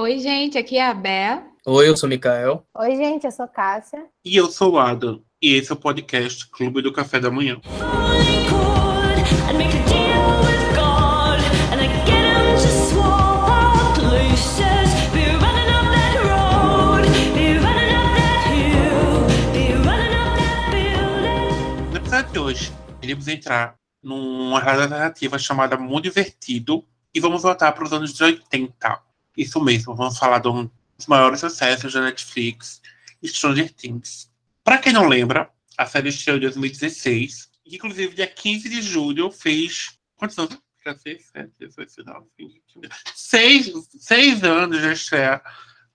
Oi, gente, aqui é a Bea. Oi, eu sou o Mikael. Oi, gente, eu sou Cássia. E eu sou o Adam. E esse é o podcast Clube do Café da Manhã. No episódio de hoje, iremos entrar numa narrativa chamada Mundo Invertido e vamos voltar para os anos 80. Isso mesmo, vamos falar dos maiores sucessos da Netflix, Stranger Things. Para quem não lembra, a série estreou em 2016, e inclusive dia 15 de julho fez. Quantos anos? 16, 7, 18, 19, 20, seis, seis anos de estreia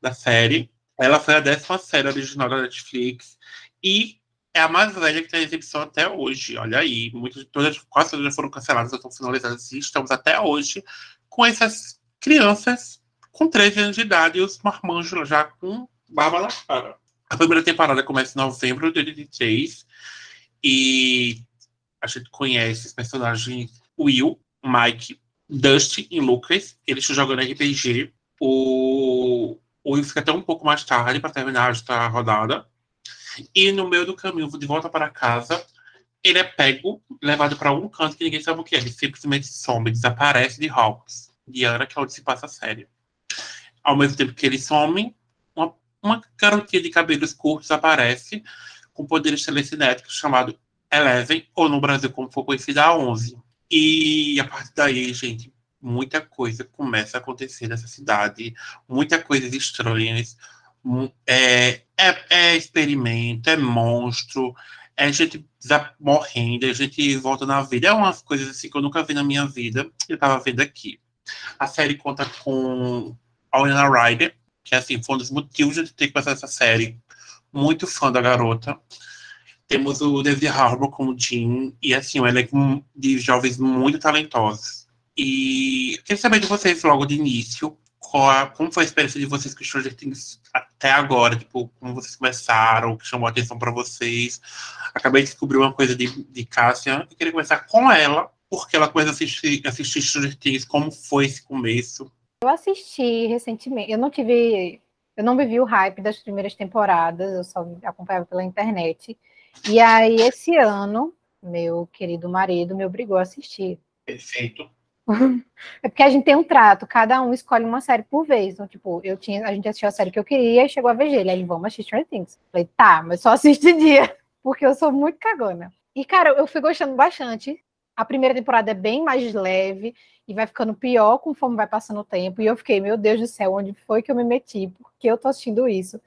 da série. Ela foi a décima série original da Netflix e é a mais velha que tem exibição até hoje. Olha aí, muitas, todas, quase todas já foram canceladas, já estão finalizadas e estamos até hoje com essas crianças com 13 anos de idade e os marmanjos já com barba na cara. A primeira temporada começa em novembro de 2003 e a gente conhece os personagens Will, Mike, Dusty e Lucas. Eles estão jogando RPG. O, o Will fica até um pouco mais tarde para terminar esta rodada. E no meio do caminho, de volta para casa, ele é pego, levado para um canto que ninguém sabe o que é. Ele simplesmente some, desaparece de Hawks. Diana, que é onde se passa a série. Ao mesmo tempo que ele some, uma, uma garotinha de cabelos curtos aparece com poderes telecinéticos chamado Eleven, ou no Brasil, como for conhecida, a 11. E a partir daí, gente, muita coisa começa a acontecer nessa cidade, muitas coisas estranhas. É, é, é experimento, é monstro, é gente morrendo, a gente volta na vida. É umas coisas assim que eu nunca vi na minha vida. Eu tava vendo aqui. A série conta com a Winona Ryder, que assim, foi um dos motivos de ter fazer essa série. Muito fã da garota. Temos o David Harbour como Jim, e assim, um elenco de jovens muito talentosos. E queria saber de vocês logo de início, a, como foi a experiência de vocês com Stranger Things até agora? Tipo, como vocês começaram, o que chamou a atenção para vocês? Acabei de descobrir uma coisa de, de. Eu queria começar com ela, porque ela começou a assistir, assistir Stranger Things, como foi esse começo? Eu assisti recentemente, eu não tive, eu não vivi o hype das primeiras temporadas, eu só acompanhava pela internet. E aí, esse ano, meu querido marido me obrigou a assistir. Perfeito. É porque a gente tem um trato, cada um escolhe uma série por vez. Então, tipo, eu tinha, a gente assistiu a série que eu queria e chegou a ver ele. Aí ele, vamos assistir Stranger Things. Falei, tá, mas só assiste dia, porque eu sou muito cagona. E, cara, eu fui gostando bastante. A primeira temporada é bem mais leve e vai ficando pior conforme vai passando o tempo. E eu fiquei, meu Deus do céu, onde foi que eu me meti? Por que eu tô assistindo isso?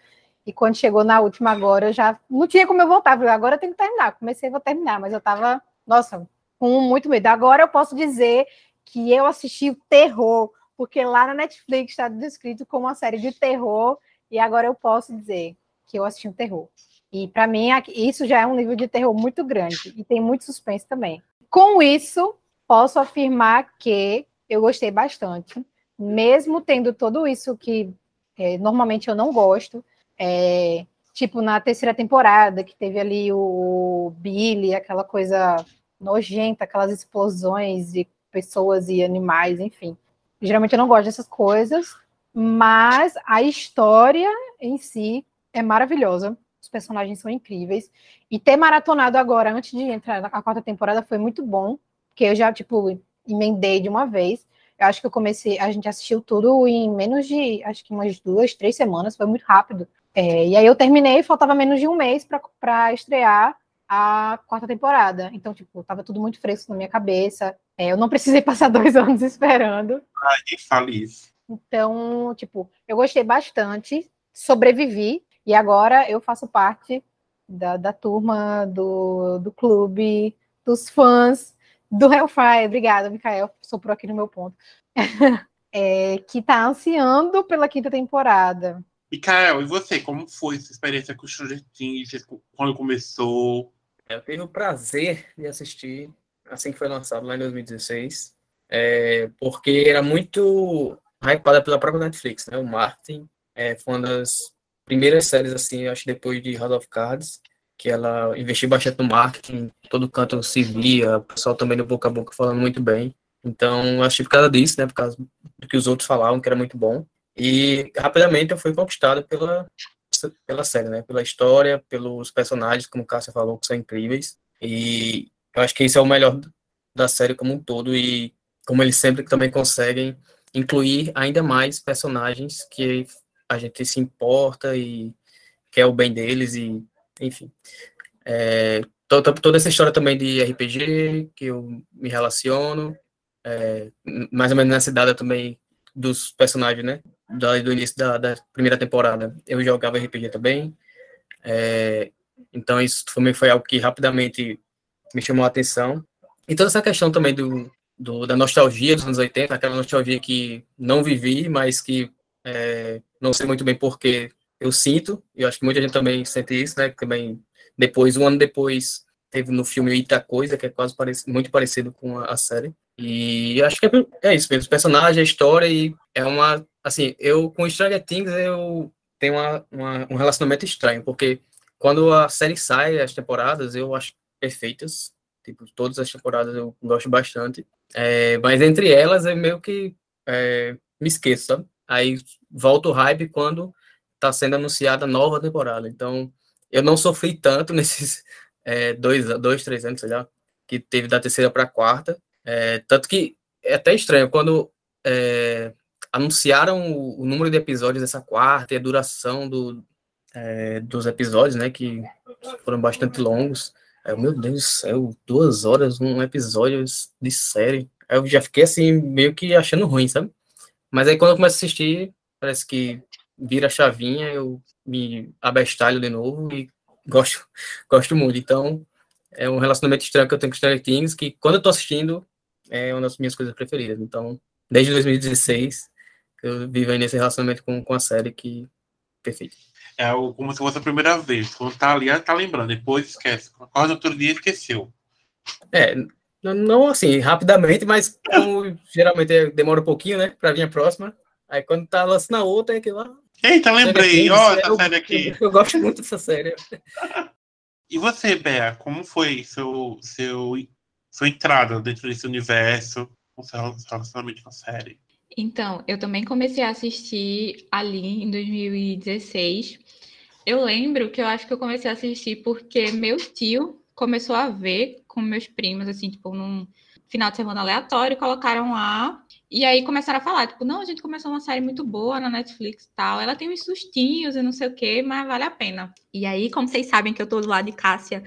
E quando chegou na última agora, eu já não tinha como eu voltar. Falei, agora eu tenho que terminar. Comecei, vou terminar, mas eu tava, nossa, com muito medo. Agora eu posso dizer que eu assisti o terror, porque lá na Netflix está descrito como uma série de terror, e agora eu posso dizer que eu assisti um terror. E para mim, isso já é um nível de terror muito grande, e tem muito suspense também. Com isso, posso afirmar que eu gostei bastante, mesmo tendo tudo isso que é, normalmente eu não gosto, é, tipo na terceira temporada, que teve ali o Billy, aquela coisa nojenta, aquelas explosões e pessoas e animais, enfim. Geralmente eu não gosto dessas coisas, mas a história em si é maravilhosa. Os personagens são incríveis. E ter maratonado agora, antes de entrar na quarta temporada, foi muito bom, porque eu já, tipo, emendei de uma vez. Eu acho que eu comecei, a gente assistiu tudo em menos de, acho que umas duas, três semanas, foi muito rápido. É, e aí eu terminei, faltava menos de um mês para estrear a quarta temporada. Então, tipo, tava tudo muito fresco na minha cabeça. É, eu não precisei passar dois anos esperando. Ai, nem fale isso. Então, tipo, eu gostei bastante, sobrevivi, e agora eu faço parte da, da turma, do, do clube, dos fãs do Hellfire. Obrigada, Mikael, soprou aqui no meu ponto. é, que tá ansiando pela quinta temporada. Mikael, e você, como foi sua experiência com o Stranger Things, quando começou? Eu tive o prazer de assistir assim que foi lançado lá em 2016, é, porque era muito hypada pela própria Netflix, né? O Martin é, foi uma das primeiras séries, assim, acho depois de House of Cards, que ela investiu bastante no marketing, todo canto se via, o pessoal também no boca a boca falando muito bem. Então, achei por causa disso, né? Por causa do que os outros falavam, que era muito bom. E rapidamente eu fui conquistado pela, pela série, né? Pela história, pelos personagens, como o Cássia falou, que são incríveis. E eu acho que isso é o melhor da série como um todo e como eles sempre também conseguem incluir ainda mais personagens que a gente se importa e quer o bem deles e enfim. É, toda, essa história também de RPG que eu me relaciono, é, mais ou menos nessa idade também dos personagens, né? Do, do início da, da, primeira temporada. Eu jogava RPG também. É, então isso também foi algo que rapidamente me chamou a atenção. E toda essa questão também do, do, da nostalgia dos anos 80, aquela nostalgia que não vivi, mas que é, não sei muito bem porque eu sinto, e eu acho que muita gente também sente isso, né? Também depois, um ano depois, teve no filme Ita Coisa, que é quase parecido, muito parecido com a, a série. E acho que é, é, isso mesmo, os personagens, a história, e é uma. Assim, eu com Stranger Things eu tenho uma, uma, um relacionamento estranho, porque quando a série sai, as temporadas, eu acho perfeitas. Tipo, todas as temporadas eu gosto bastante. É, mas entre elas, é meio que é, me esqueço, sabe? Aí volta o hype quando tá sendo anunciada nova temporada. Então, eu não sofri tanto nesses é, dois, dois, três anos, sei lá, que teve da terceira para a quarta. É, tanto que é até estranho, quando é, anunciaram o, o, número de episódios dessa quarta e a duração do, é, dos episódios, né, que foram bastante longos. Aí, meu Deus do céu, duas horas, um episódio de série. Eu já fiquei assim, meio que achando ruim, sabe? Mas aí quando eu começo a assistir, parece que vira a chavinha, eu me abestalho de novo e gosto, gosto muito. Então, é um relacionamento estranho que eu tenho com Stranger Things, que quando eu tô assistindo, é uma das minhas coisas preferidas. Então, desde 2016, eu vivo aí nesse relacionamento com, com a série que perfeito. É como se fosse a primeira vez. Quando tá ali, tá lembrando. Depois esquece. Acorda outro dia esqueceu. É, não assim, rapidamente, mas como geralmente demora um pouquinho, né? Pra vir a próxima. Aí quando tá lançando a outra, é que lá. Eita, lembrei. Ó, essa série aqui. Eu, eu, gosto muito dessa série. E você, Bea, como foi seu, seu, sua entrada dentro desse universo, o seu relacionamento com a série? Então, eu também comecei a assistir ali em 2016. Eu lembro que eu acho que eu comecei a assistir porque meu tio começou a ver com meus primos, assim, tipo, num final de semana aleatório, colocaram lá. E aí começaram a falar, tipo, não, a gente começou uma série muito boa na Netflix e tal. Ela tem uns sustinhos e não sei o quê, mas vale a pena. E aí, como vocês sabem que eu tô do lado de Cássia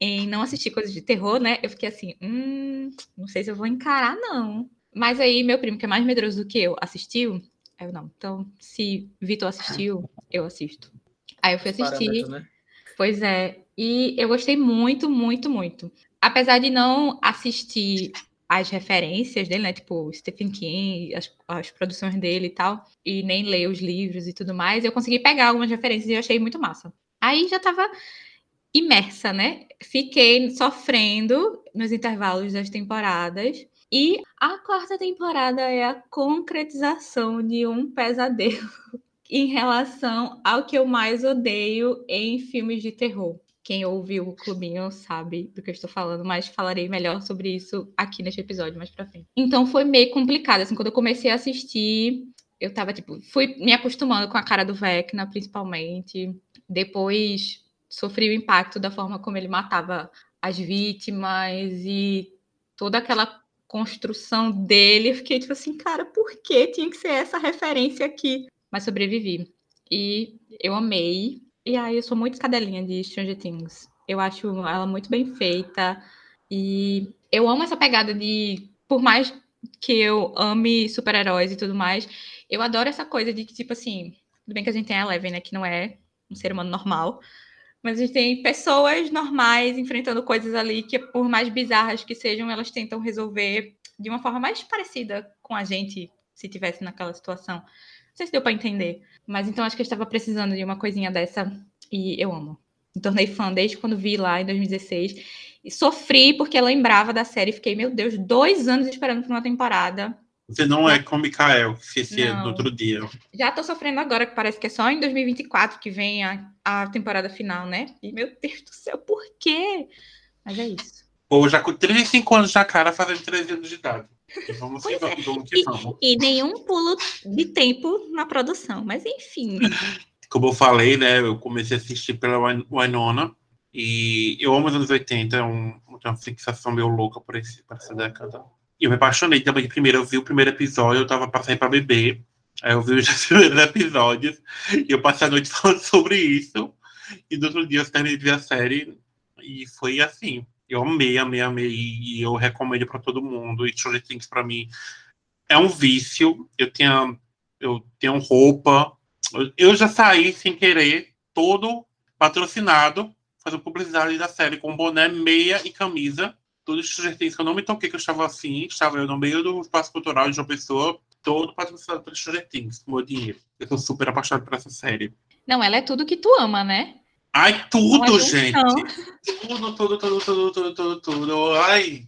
em não assistir coisas de terror, né? Eu fiquei assim, hum, não sei se eu vou encarar, não. Mas aí meu primo, que é mais medroso do que eu, assistiu. Eu não. Então, se Vitor assistiu, eu assisto. Aí eu fui assistir. Né? Pois é. E eu gostei muito, muito, muito. Apesar de não assistir as referências dele, né? Tipo, Stephen King, as, as produções dele e tal, e nem ler os livros e tudo mais, eu consegui pegar algumas referências e eu achei muito massa. Aí já tava imersa, né? Fiquei sofrendo nos intervalos das temporadas e a quarta temporada é a concretização de um pesadelo em relação ao que eu mais odeio em filmes de terror. Quem ouviu o clubinho sabe do que eu estou falando, mas falarei melhor sobre isso aqui neste episódio mais pra frente. Então foi meio complicado, assim, quando eu comecei a assistir, eu tava, tipo, fui me acostumando com a cara do Vecna, principalmente. Depois sofri o impacto da forma como ele matava as vítimas e toda aquela construção dele. Eu fiquei tipo assim, cara, por que tinha que ser essa referência aqui? Mas sobrevivi. E eu amei. E aí eu sou muito cadelinha de Stranger Things. Eu acho ela muito bem feita. E eu amo essa pegada de. Por mais que eu ame super-heróis e tudo mais, eu adoro essa coisa de que, tipo assim. Tudo bem que a gente tem a Eleven, né? Que não é um ser humano normal. Mas a gente tem pessoas normais enfrentando coisas ali que, por mais bizarras que sejam, elas tentam resolver de uma forma mais parecida com a gente se tivesse naquela situação. Sei se deu para entender. Mas então acho que eu estava precisando de uma coisinha dessa e eu amo. Me tornei fã desde quando vi lá em 2016. E sofri porque lembrava da série. Fiquei, meu Deus, dois anos esperando por uma temporada. Você não é com o Mikael, que esquecia no outro dia. Já tô sofrendo agora, que parece que é só em 2024 que vem a, a temporada final, né? E meu Deus do céu, por quê? Mas é isso. Ou já com 35 anos na cara, fazendo 13 anos de idade. E vamos que vamos, vamos que vamos. E nenhum pulo de tempo na produção, mas enfim. Como eu falei, né? Eu comecei a assistir pela Win- Winona. E eu amo os anos 80, é um, uma fixação meio louca por, esse, por essa década. E eu me apaixonei também de primeiro. Eu vi o primeiro episódio, eu tava pra sair pra beber. Aí eu vi os primeiros episódios. E eu passei a noite falando sobre isso. E no outro dia eu terminei de ver a série. E foi assim. Eu amei, amei, amei. E eu recomendo pra todo mundo. E Stranger Things pra mim é um vício. Eu tenho, eu tenho roupa. Eu- já saí sem querer, todo patrocinado, fazendo publicidade da série com boné, meia e camisa. De Stranger Things, que eu não me toquei que eu estava assim. Estava eu no meio do espaço cultural de uma pessoa, todo patrocinado pelo Stranger Things, com meu dinheiro. Eu tô super apaixonado por essa série. Não, ela é tudo que tu ama, né? Ai, tudo, gente! Tudo, tudo, tudo, tudo, tudo, tudo, tudo. Ai.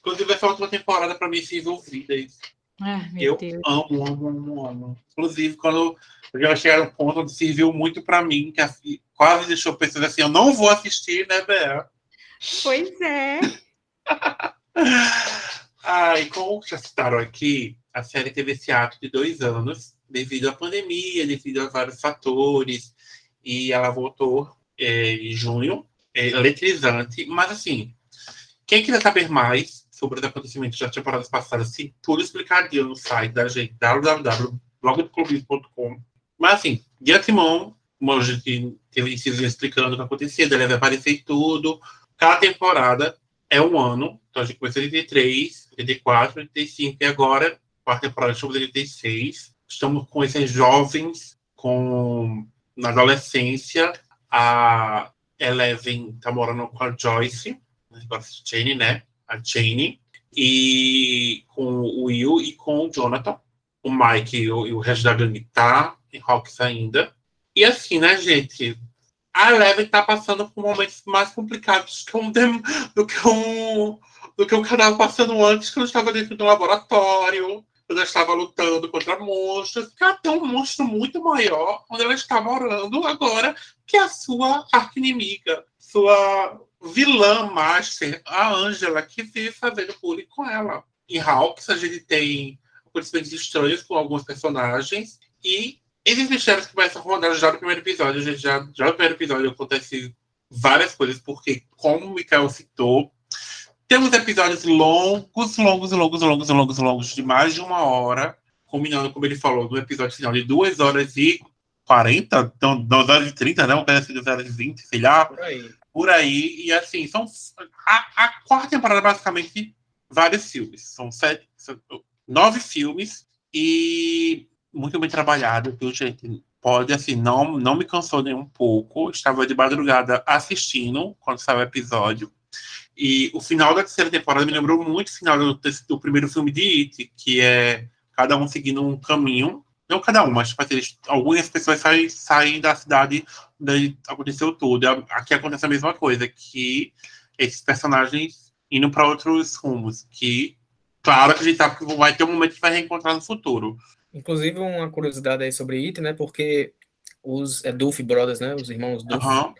Inclusive, essa última temporada pra mim se envolvida. Meu Eu Deus. amo, amo, amo, amo. Inclusive, quando eu já cheguei no ponto onde serviu muito pra mim, que assim, quase deixou pessoas assim, eu não vou assistir, né, Bea? Pois é. Ai, como já citaram aqui, a série teve esse ato de dois anos, devido à pandemia, devido a vários fatores, e ela voltou é, em junho, é, eletrizante, mas assim, quem quiser saber mais sobre os acontecimentos das temporadas passadas, sim, tudo explicadinho no site da gente, www.blogdoclubismo.com. Mas assim, de antemão, como a gente teve inciso explicando o que acontecia, deve aparecer e tudo. Cada temporada é um ano. Então a gente começou em 83, 84, 85 e agora, quarta temporada, estamos em 86. Estamos com esses jovens com na adolescência. A Eleven tá morando com a Joyce, agora Jane, né? A Jane. E com o Will e com o Jonathan. O Mike e o, e o resto da gangue tá em Hawks ainda. E assim, né, gente? A Eleven tá passando por momentos mais complicados que um, do que um do que eu estava passando antes, que eu estava dentro do laboratório, já estava lutando contra monstros, até um monstro muito maior, onde ela está morando agora, que é a sua arqui-inimiga, sua vilã master, a Angela, que vive fazendo bullying com ela. Em Hawks, a gente tem acontecimentos estranhos com alguns personagens, e esses mistérios começam a rodar já no primeiro episódio, já, já no primeiro episódio acontece várias coisas, porque, como o Mikael citou, temos episódios longos, longos, longos, longos, longos, longos, de mais de uma hora, combinando, como ele falou, no episódio final de 2 horas e 40, então 2 horas e 30, né? Um pedaço de 2 horas e 20, sei lá, Por aí. por aí. E assim, são a, a quarta temporada, basicamente, vários filmes. São sete, são nove filmes e muito bem trabalhado, viu, gente? Pode, assim, não, não me cansou nem um pouco. Estava de madrugada assistindo quando saiu o episódio. E o final da terceira temporada me lembrou muito o final do, do primeiro filme de It, que é cada um seguindo um caminho. Não cada um, mas tipo, assim, eles- algumas pessoas saem, saem da cidade onde aconteceu tudo. Aqui acontece a mesma coisa, que esses personagens indo para outros rumos. Que, claro que a gente sabe que vai ter um momento que vai reencontrar no futuro. Inclusive, uma curiosidade aí sobre It, né? Porque os é, Duffy Brothers, né? Os irmãos Duffy, Aham.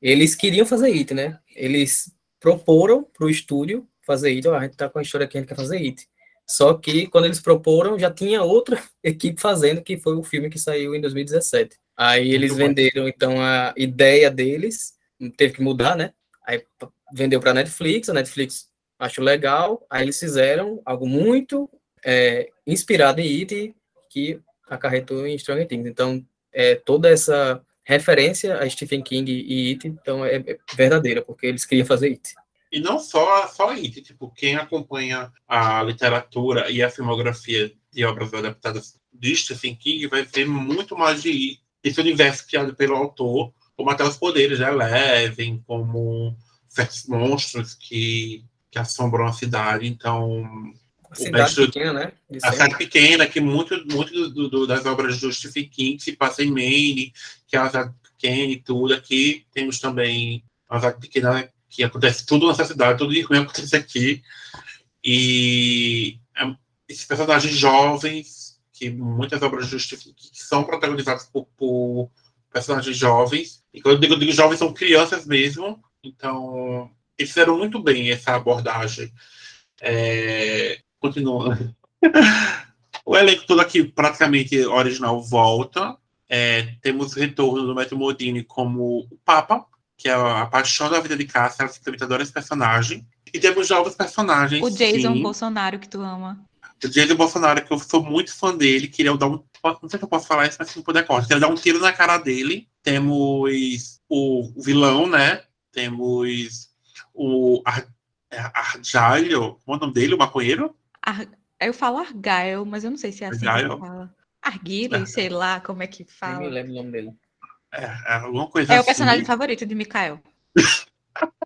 eles queriam fazer It, né? Eles proporam para o estúdio fazer It. Ó, a gente tá com a história aqui, a gente quer fazer It. Só que quando eles proporam, já tinha outra equipe fazendo, que foi o filme que saiu em 2017. Aí eles Muito bom. venderam, então, a ideia deles, teve que mudar, né? Aí vendeu para a Netflix, a Netflix achou legal, aí eles fizeram algo muito é, inspirado em It, que acarretou em Stranger Things. Então, é, toda essa referência a Stephen King e It, então, é, é verdadeira, porque eles queriam fazer It. E não só, só It, tipo, quem acompanha a literatura e a filmografia de obras adaptadas de Stephen King vai ver muito mais de It, esse universo criado pelo autor, como até os poderes da Eleven, como certos monstros que, que assombram a cidade. Então, cidade pequena, né? De a sempre. cidade pequena, que muito, muito do- do- das obras do Stephen King se passa em Maine, que é uma cidade pequena e tudo. Aqui temos também uma cidade pequena que acontece tudo nessa cidade, tudo de ruim acontece aqui. E é, esses personagens jovens, que muitas obras do Stephen King são protagonizadas por, por personagens jovens. E quando eu digo, eu digo jovens, são crianças mesmo. Então, eles fizeram muito bem essa abordagem. É, Continua. o elenco todo aqui, praticamente original, volta. É, temos retorno do Matthew Modini como o Papa, que é a paixão da vida de Cássia, ela simplesmente adora esse personagem. E temos novos personagens. O Jason sim. Bolsonaro, que tu ama. O Jason Bolsonaro, que eu sou muito fã dele, queria dar um. Não sei se eu posso falar isso, mas se não puder, corta. Queria dar um tiro na cara dele. Temos o vilão, né? Temos o Ar é Argyle, como é o nome dele, o maconheiro? Ar... Eu falo Argyle, mas eu não sei se é assim Argyle? que fala. Arguile, sei lá como é que Nem me fala. lembro o nome dele. É, é alguma coisa É o assim. personagem favorito de Mikael.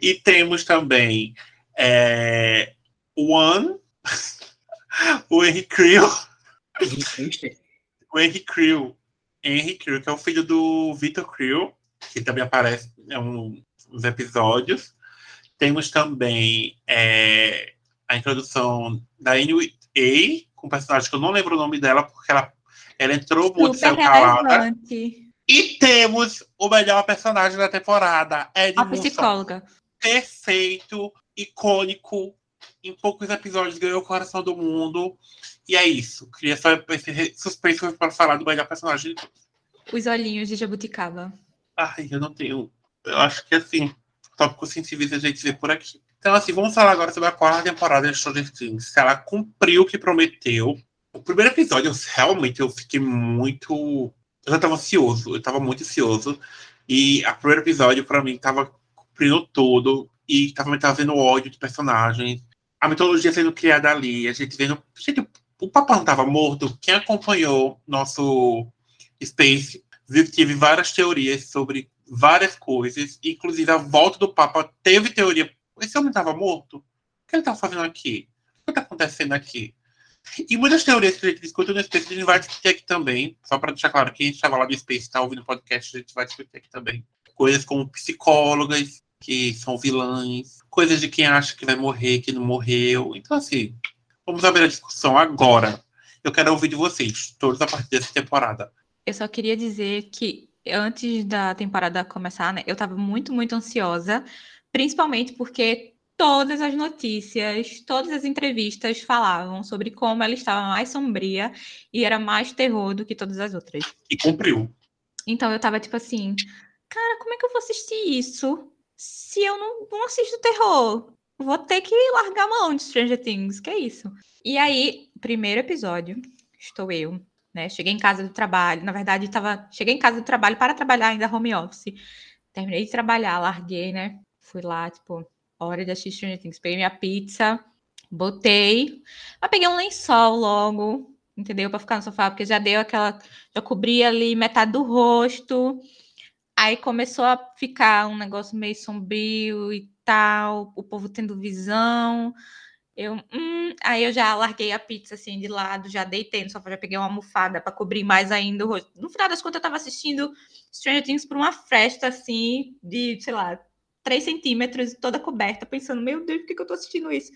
E temos também é, o One, o Henry Creel, o Henry Creel, Henry Creel, que é o filho do Victor Creel, que também aparece em um, uns episódios. Temos também é, a introdução da Annie A, com um personagem que eu não lembro o nome dela, porque ela, ela entrou muito Super saiu calada. E temos o melhor personagem da temporada, Ed A psicóloga. perfeito, icônico, em poucos episódios ganhou o coração do mundo. E é isso. Queria só esse suspense para falar do melhor personagem. Os olhinhos de Jabuticaba. Ai, eu não tenho. Eu acho que assim, tópicos sensíveis a gente vê por aqui. Então, assim, vamos falar agora sobre a quarta temporada de Stranger Things. Se ela cumpriu o que prometeu. O primeiro episódio, eu, realmente, eu fiquei muito. Eu já tava ansioso, eu tava muito ansioso. E o primeiro episódio, pra mim, tava cumprindo tudo. E tava me trazendo ódio de personagens. A mitologia sendo criada ali. A gente vendo. Gente, o Papa não tava morto. Quem acompanhou nosso Space viu que teve várias teorias sobre várias coisas. Inclusive, a volta do Papa teve teoria. Esse homem estava morto? O que ele estava fazendo aqui? O que está acontecendo aqui? E muitas teorias que a gente discute no Space, a gente vai discutir aqui também. Só para deixar claro que a gente estava lá no Space, está ouvindo o podcast, a gente vai discutir aqui também. Coisas como psicólogas, que são vilãs. Coisas de quem acha que vai morrer, que não morreu. Então, assim, vamos abrir a discussão agora. Eu quero ouvir de vocês, todos a partir dessa temporada. Eu só queria dizer que antes da temporada começar, né, eu tava muito, muito ansiosa, principalmente porque todas as notícias, todas as entrevistas falavam sobre como ela estava mais sombria e era mais terror do que todas as outras. E cumpriu. Então eu tava tipo assim, cara, como é que eu vou assistir isso se eu não, não assisto terror? Vou ter que largar a mão de Stranger Things, que é isso? E aí, primeiro episódio, estou eu, né? Cheguei em casa do trabalho, na verdade, tava, cheguei em casa do trabalho para trabalhar ainda home office. Terminei de trabalhar, larguei, né? Fui lá, tipo, hora de assistir Stranger Things. Peguei minha pizza, botei, mas peguei um lençol logo, entendeu? Para ficar no sofá, porque já deu aquela, já cobri ali metade do rosto. Aí começou a ficar um negócio meio sombrio e tal, o povo tendo visão. Eu, hum, aí eu já larguei a pizza assim de lado, já deitei no sofá, já peguei uma almofada para cobrir mais ainda o rosto. No final das contas, eu tava assistindo Stranger Things por uma fresta assim, de, sei lá, 3 centímetros, toda coberta, pensando, meu Deus, por que, que eu tô assistindo isso?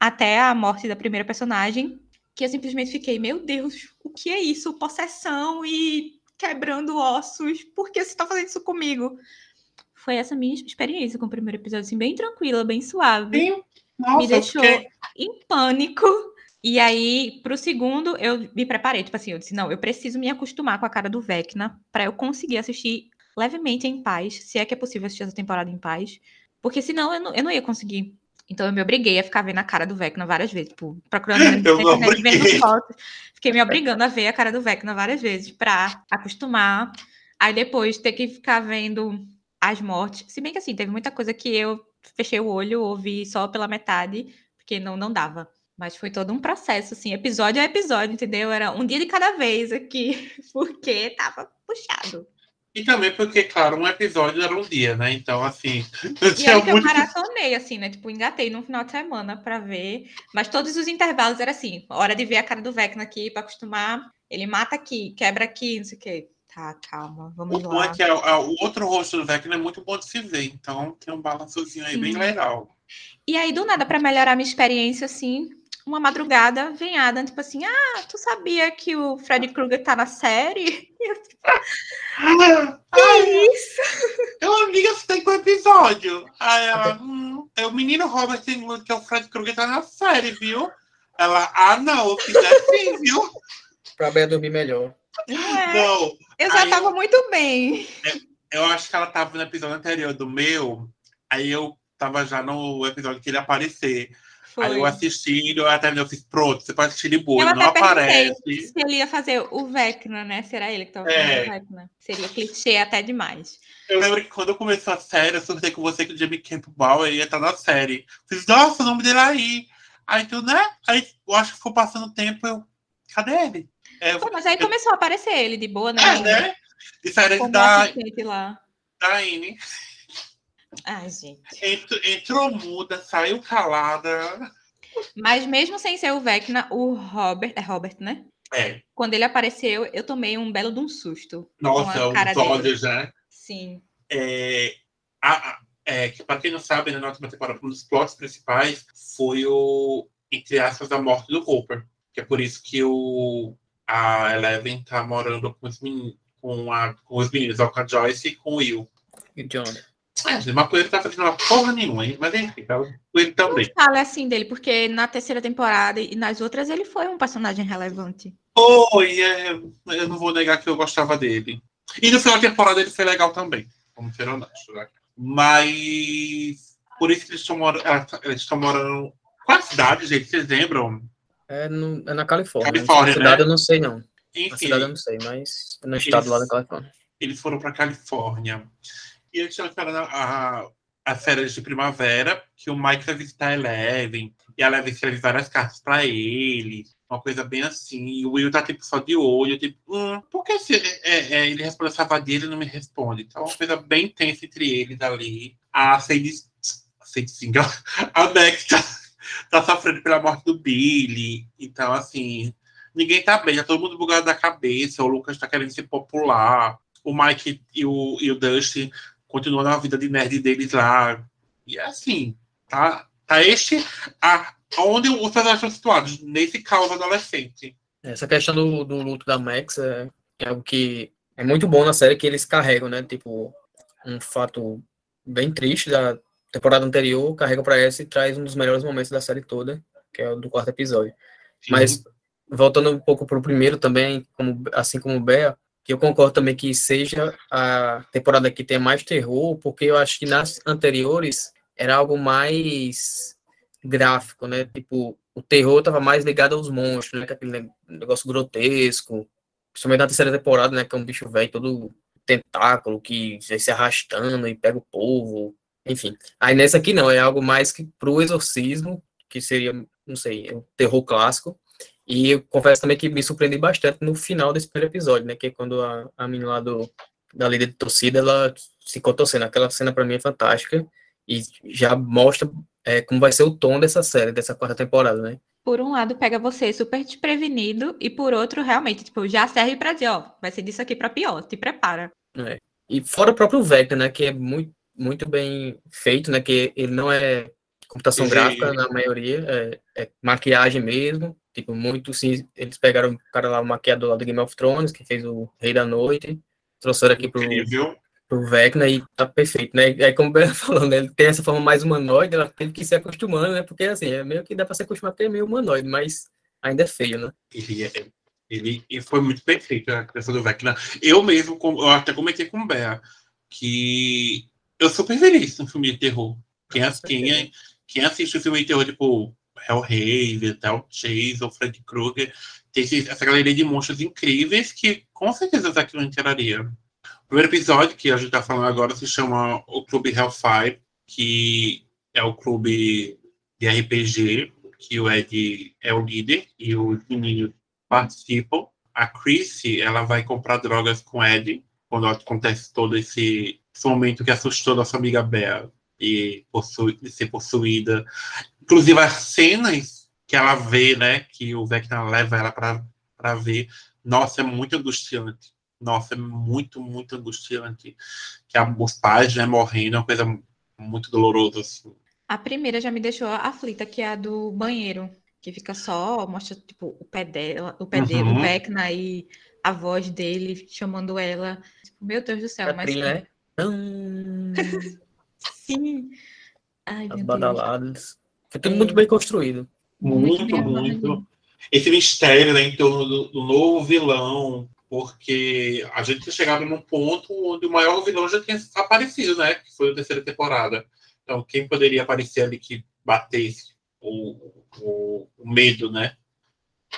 Até a morte da primeira personagem, que eu simplesmente fiquei, meu Deus, o que é isso? Possessão e quebrando ossos, por que você tá fazendo isso comigo? Foi essa minha experiência com o primeiro episódio, assim, bem tranquila, bem suave. Sim. Nossa, me deixou fiquei- em pânico. E aí, pro segundo, eu me preparei. Tipo assim, eu disse, não, eu preciso me acostumar com a cara do Vecna para eu conseguir assistir levemente em paz, se é que é possível assistir essa temporada em paz. Porque senão eu não, eu não ia conseguir. Então eu me obriguei a ficar vendo a cara do Vecna várias vezes, tipo, procurando na internet, vendo fotos. Fiquei me obrigando a ver a cara do Vecna várias vezes pra acostumar. Aí depois ter que ficar vendo as mortes. Se bem que assim, teve muita coisa que eu fechei o olho, ouvi só pela metade, porque não, não dava. Mas foi todo um processo, assim, episódio a episódio, entendeu? Era um dia de cada vez aqui, porque tava puxado. E também porque, claro, um episódio era um dia, né? Então, assim, eu E tinha aí que eu muito. maratonei, assim, né? Tipo, engatei num final de semana pra ver. Mas todos os intervalos era assim: hora de ver a cara do Vecna aqui pra acostumar. Ele mata aqui, quebra aqui, não sei o quê. Tá, calma, O vamos bom lá. é que a- a- o outro rosto do Vecna é muito bom de se ver, então tem um balançozinho aí bem Sim. legal. E aí, do nada, pra melhorar minha experiência, assim, uma madrugada, vem Adam, tipo assim, ah, tu sabia que o Freddy Krueger tá na série? E eu, tipo, que isso? Eu, amiga, você tem um episódio. Aí ela, hum, é o menino Robert Englund, que é o Fred Krueger, tá na série, viu? Ela, ah, não, eu fiz assim, viu? Pra Bea dormir melhor. É, Não. eu já Aí- tava muito bem. Eu acho que ela tava no episódio anterior do meu, aí eu tava já no episódio que ele ia aparecer. Foi. Aí eu assisti, eu até eu fiz, pronto, você pode assistir de boa, Eu ele não aparece. se ele ia fazer o Vecna, né? Será ele que tava fazendo É. o Vecna? Seria clichê até demais. Eu lembro que quando começou a série, eu surtei com você que o Jamie Campbell ia estar na série. Fiz, nossa, o nome dele aí. Aí tu, né? Aí eu acho que ficou passando o tempo, eu. Cadê ele? É, Pô, mas aí começou a aparecer ele de boa, né? é né? Diferente da, lá. da Anne. Ai, gente. Entrou, entrou muda, saiu calada. Mas mesmo sem ser o Vecna, o Robert, é Robert, né? É. Quando ele apareceu, eu tomei um belo de um susto. Nossa, os dele. olhos, né? Sim. É, a- a- é, que para quem não sabe, né, na última temporada, um dos plots principais foi o, entre aspas, a morte do Hopper. Que é por isso que o, a Eleven tá morando com os meninos, com, a, com os meninos, ó, com a Joyce e com o Will. E John. É, coisa que tá fazendo uma porra nenhuma, hein? Mas enfim, tá com ele também. Fala assim dele, porque na terceira temporada e nas outras ele foi um personagem relevante. Oi, é, eu não vou negar que eu gostava dele. E no final da temporada ele foi legal também, vamos ser honestos, né? Mas por isso que eles estão morando. Eles estão morando. Qual a cidade, gente? Vocês lembram? É, no, é na Califórnia. Califórnia, a cidade né? eu não sei, não. Enfim, cidade eu não sei, mas no estado lá da Califórnia. eles foram para Califórnia. E eles esperando a, as férias de primavera, que o Mike vai visitar a Eleven. E a Eleven escreve várias cartas para ele. Uma coisa bem assim. E o Will tá tipo só de olho, tipo, hum, por que se, é, é, ele responde essa vadia ele não me responde? Então, é uma coisa bem tensa entre eles ali. A Sadie, Sadie a Beck tá, tá sofrendo pela morte do Billy. Então, assim, ninguém tá bem, tá todo mundo bugado da cabeça. O Lucas tá querendo ser popular. O Mike e o, e o Dustin continuam na vida de nerd deles lá. E assim, tá, tá este a, onde os personagens estão situados, nesse caos adolescente. Essa questão do, do luto da Max é, é algo que é muito bom na série que eles carregam, né? Tipo, um fato bem triste da temporada anterior, carrega pra essa e traz um dos melhores momentos da série toda, que é o do quarto episódio. Mas voltando um pouco pro primeiro também, como, assim como o Bea, que eu concordo também que seja a temporada que tem mais terror, porque eu acho que nas anteriores era algo mais gráfico, né? Tipo, o terror estava mais ligado aos monstros, né? Aquele negócio grotesco, principalmente na terceira temporada, né? Que é um bicho velho todo tentáculo que vai se arrastando e pega o povo, enfim. Aí nessa aqui não, é algo mais que pro exorcismo, que seria, não sei, é um terror clássico. E eu confesso também que me surpreendi bastante no final desse primeiro episódio, né? Que é quando a, a menina lá do, da líder de torcida, ela se contorcendo. Aquela cena para mim é fantástica e já mostra é, como vai ser o tom dessa série, dessa quarta temporada, né? Por um lado, pega você super desprevenido, e por outro, realmente, tipo, já serve pra dizer, ó, vai ser disso aqui pra pior, te prepara. E fora o próprio Vecna, né? Que é muito, muito bem feito, né? Que ele não é computação gráfica na maioria, é, é maquiagem mesmo. Tipo, muito sim. Eles pegaram o cara lá, o maquiador lá do Game of Thrones, que fez o Rei da Noite, trouxeram aqui pro, Incrível. pro Vecna e tá perfeito, né? Aí, como o Ben falou, né? Ele tem essa forma mais humanoide, ela teve que se acostumando, né? Porque, assim, é meio que dá pra se acostumar porque é meio humanoide, mas ainda é feio, né? Ele, é- ele, foi muito bem feito a criação do Vecna. Eu mesmo, eu até comentei com o Bea, que eu super veria isso no filme de terror. Quem, quem, quem assiste o filme de terror, tipo Hellraiser, tal, Chase ou Freddy Krueger, tem essa galeria de monstros incríveis que com certeza o Vecna entraria. O primeiro episódio que a gente tá falando agora se chama o Clube Hellfire, que é o clube de RPG, que o Ed é o líder e os meninos participam. A Chrissy, ela vai comprar drogas com o Ed, quando acontece todo esse, esse momento que assustou nossa amiga Bea e possu- de ser possuída. Inclusive, as cenas que ela vê, né, que o Vecna leva ela para ver, nossa, é muito angustiante. Nossa, é muito, muito angustiante. Que a, os pais, né, morrendo, é uma coisa muito dolorosa, assim. A primeira já me deixou aflita, que é a do banheiro. Que fica só, mostra tipo o pé dela, o pé dele, Uhum. o Vecna e a voz dele chamando ela. Tipo, meu Deus do céu, A mas trilha, né? Hum, sim. Ai, meu As Deus. badaladas. Foi tudo muito bem construído. Muito, muito. Esse mistério né, em torno do, do novo vilão, porque a gente chegava num ponto onde o maior vilão já tinha aparecido, né? Que foi a terceira temporada. Então, quem poderia aparecer ali que batesse o, o, o medo, né?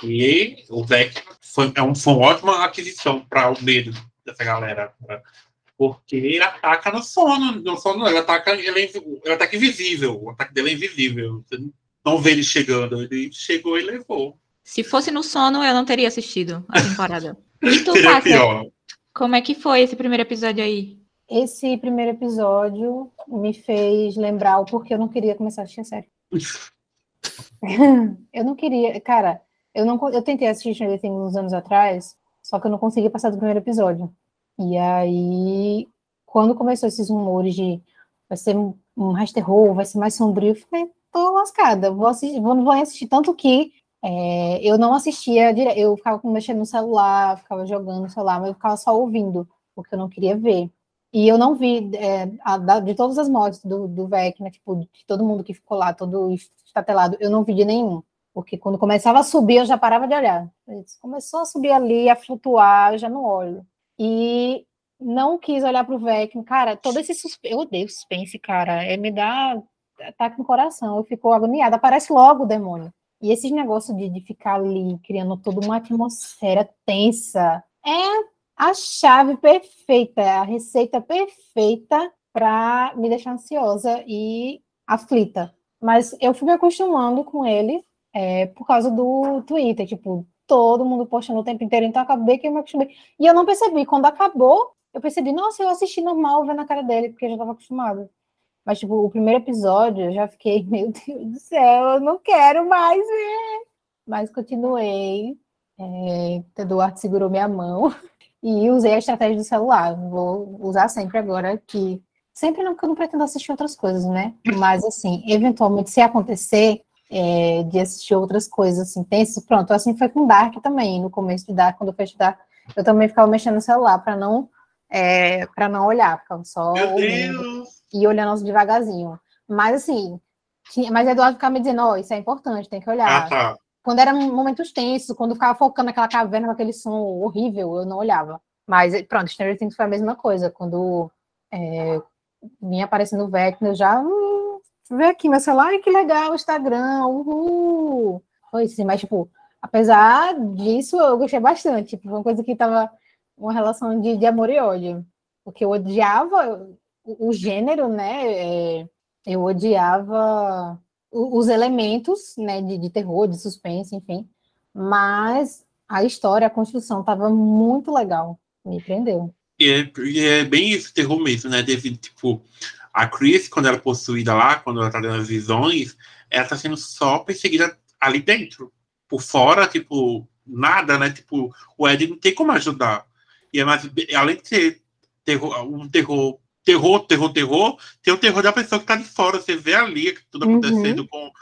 E o Vec foi, é um, foi uma ótima aquisição para o medo dessa galera. Porque ele ataca no sono. No sono, não, ele ataca, ele é, ele ataca invisível. O ataque dele é invisível. Você não vê ele chegando. Ele chegou e levou. Se fosse no sono, eu não teria assistido a temporada. E tu, Seria Cássia, pior. como é que foi esse primeiro episódio aí? Esse primeiro episódio me fez lembrar o porquê eu não queria começar a assistir a série. eu não queria, cara, eu não, eu tentei assistir Stranger Things uns anos atrás, só que eu não conseguia passar do primeiro episódio. E aí, quando começou esses rumores de vai ser um- mais terror, vai ser mais sombrio, eu falei, tô lascada, vou assistir, vou, vou assistir tanto que é, eu não assistia, dire- eu ficava mexendo no celular, ficava jogando no celular, mas eu ficava só ouvindo, porque eu não queria ver. E eu não vi, é, a- da- de todas as mortes do, do Vecna, tipo, de todo mundo que ficou lá, todo estatelado, eu não vi de nenhum. Porque quando começava a subir, eu já parava de olhar. Começou a subir ali, a flutuar, eu já não olho. E não quis olhar pro Vecna. Cara, todo esse suspense, eu odeio suspense, cara. É, me dá ataque no coração, eu fico agoniada. Aparece logo o demônio. E esses negócios de, de ficar ali, criando toda uma atmosfera tensa, é a chave perfeita, a receita perfeita para me deixar ansiosa e aflita. Mas eu fui me acostumando com ele é, por causa do Twitter, tipo, todo mundo postando o tempo inteiro, então acabei que eu me acostumei. E eu não percebi, quando acabou, eu percebi, nossa, eu assisti normal vendo a cara dele, porque eu já estava acostumada. Mas, tipo, o primeiro episódio, eu já fiquei, meu Deus do céu, eu não quero mais ver. Mas continuei. É, Eduardo segurou minha mão e usei a estratégia do celular. Vou usar sempre agora que. Sempre não, porque eu não pretendo assistir outras coisas, né? Mas, assim, eventualmente, se acontecer é, de assistir outras coisas, assim, tensas, pronto. Assim foi com Dark também. No começo de Dark, quando eu fui estudar, eu também ficava mexendo no celular para não, é, para não olhar, ficava só Meu ouvindo Deus! e olhando devagarzinho. Mas assim, tinha, mas Eduardo ficava me dizendo, ó, isso é importante, tem que Ah, olhar. tá. Quando eram momentos tensos, quando ficava focando naquela caverna, com aquele som horrível, eu não olhava. Mas pronto, Stranger Things foi a mesma coisa. Quando é, vinha aparecendo o Vecna, eu já hum, vê aqui meu celular, que legal, o Instagram, uhul. Foi assim, mas tipo, apesar disso, eu gostei bastante. Tipo, foi uma coisa que tava uma relação de, de amor e ódio. Porque eu odiava o, o gênero, né? é, eu odiava os elementos, né, de, de terror, de suspense, enfim. Mas a história, a construção estava muito legal. Me prendeu. E é, e é bem isso, terror mesmo, né? Devido, tipo, a Chris, quando ela é possuída lá, quando ela tá dando as visões, ela tá sendo só perseguida ali dentro. Por fora, tipo, nada, né? Tipo, o Ed não tem como ajudar. E é mais, além de ser terror, um terror, terror, terror, terror, tem o terror da pessoa que tá de fora. Você vê ali tudo Uhum. acontecendo com,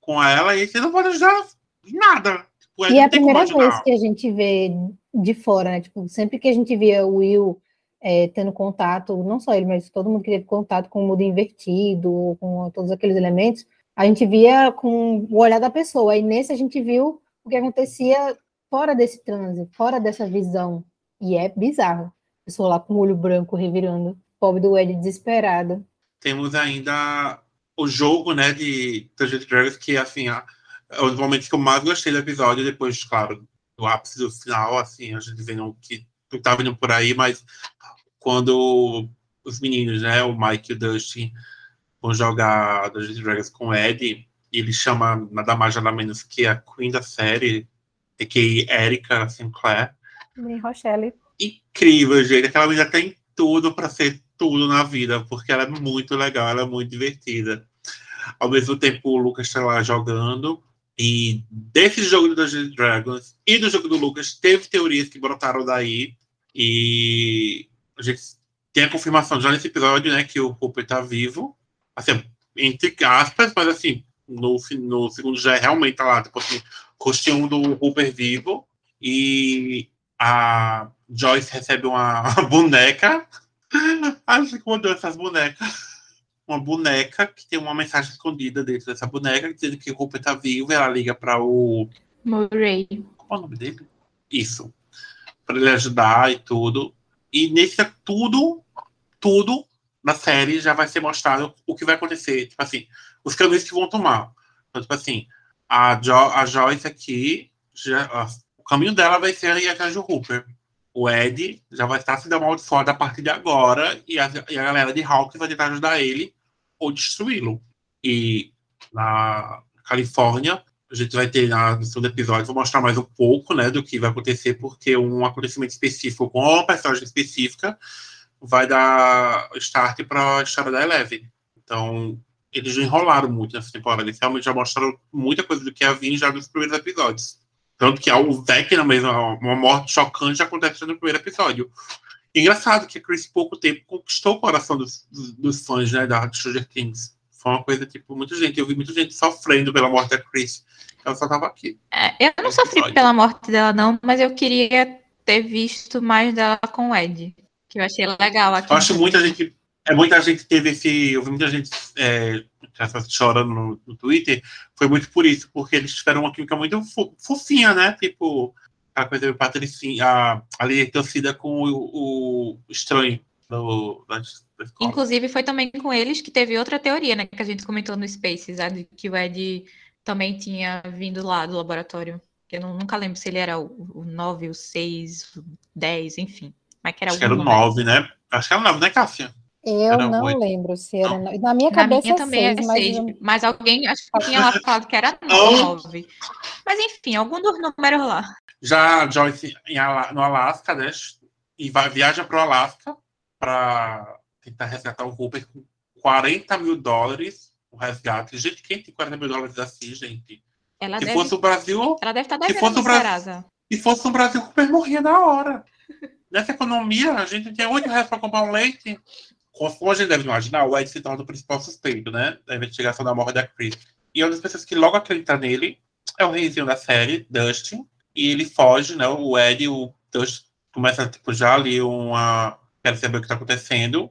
com ela e você não pode ajudar em nada. Tipo, E é a primeira vez que a gente vê de fora, né? Tipo, sempre que a gente via o Will é, tendo contato, não só ele, mas todo mundo que teve contato com o mundo invertido, com todos aqueles elementos, a gente via com o olhar da pessoa. E nesse a gente viu o que acontecia fora desse transe, fora dessa visão. E é bizarro. A pessoa lá com o olho branco revirando. Pobre do Ed desesperado. temos ainda o jogo, né, de and Dragons, que, assim, a- é um dos momentos que eu mais gostei do episódio, depois, claro, do ápice do final, assim, a gente vendo que não tá vindo por aí, mas quando os meninos, né, o Mike e o Dustin vão jogar Dungeons Dragons com o Ed, e ele chama nada mais nada menos que a Queen da série, que é Erika Sinclair, E Rochelle. incrível, gente. Aquela menina tem tudo para ser tudo na vida, porque ela é muito legal, ela é muito divertida. Ao mesmo tempo, o Lucas está lá jogando. E desse jogo do Dungeons and Dragons e do jogo do Lucas, teve teorias que brotaram daí. E a gente tem a confirmação já nesse episódio, né, que o Cooper tá vivo. Assim, entre aspas, mas assim, no, no segundo já é realmente tá lá, tipo assim, do Hooper vivo e a Joyce recebe uma, uma boneca. Acho que mandou essas bonecas. Uma boneca que tem uma mensagem escondida dentro dessa boneca, dizendo que o Hooper tá vivo. Ela liga para o. Murray. Qual é o nome dele? Isso. Para ele ajudar e tudo. E nesse tudo, tudo na série já vai ser mostrado o que vai acontecer. Tipo assim, os caminhos que vão tomar. Então, tipo assim, a, jo a Joyce aqui, já, o caminho dela vai ser ir atrás do Hooper. O Ed já vai estar se dando amaldiçoado a partir de agora e a, e a galera de Hawks vai tentar ajudar ele ou destruí-lo. E na Califórnia, a gente vai ter no segundo episódio, vou mostrar mais um pouco né, do que vai acontecer, porque um acontecimento específico com uma personagem específica vai dar start para a história da Eleven. Então, eles já enrolaram muito nessa temporada. Eles realmente já mostraram muita coisa do que ia vir já nos primeiros episódios. Tanto que o Vecna mesmo, uma morte chocante acontece no primeiro episódio. engraçado que a Chris, pouco tempo, conquistou o coração dos, dos, dos fãs né, da Stranger Things. Foi uma coisa, tipo, muita gente. Eu vi muita gente sofrendo pela morte da Chris. Ela só tava aqui. É, eu não sofri episódio. pela morte dela, não, mas eu queria ter visto mais dela com o Ed. Que eu achei legal aqui. Eu acho muita gente. É, muita gente teve esse. Eu vi muita gente é, chorando no, no, Twitter. Foi muito por isso, porque eles tiveram uma química muito fofinha, né? Tipo, a coisa do Patricinha, a, ali torcida com o, o estranho. Do, da, Inclusive, foi também com eles que teve outra teoria, né? Que a gente comentou no Spaces, a de que o Ed também tinha vindo lá do laboratório. Eu não, nunca lembro se ele era o, o 9, o 6, o 10, enfim. Mas que era Acho que era o 9, né? Acho que era o 9, né, Cássia? Eu era não 8. lembro se era. Não. Na minha cabeça Na minha também é 6, mas... Eu... mas alguém acho que tinha lá falado que era 9. Mas enfim, algum dos números lá. Já Joyce no Alasca, né? E vai, viaja para o Alasca para tentar resgatar o Hooper com 40 mil dólares o resgate. Gente, quem tem 40 mil dólares assim, gente? Ela se deve, fosse o Brasil. Ela deve estar tá devendo se fosse o Brasil, Se fosse o Brasil, o Hooper morria na hora. Nessa economia, a gente tem 8 reais para comprar um leite. Como a gente deve imaginar, o Ed se torna o principal suspeito, né? Da investigação da morte da Chris. E uma das pessoas que logo acredita nele é o reizinho da série, Dustin. E ele foge, né? O Ed e o Dustin começam tipo, já ali uma. Quero saber o que está acontecendo.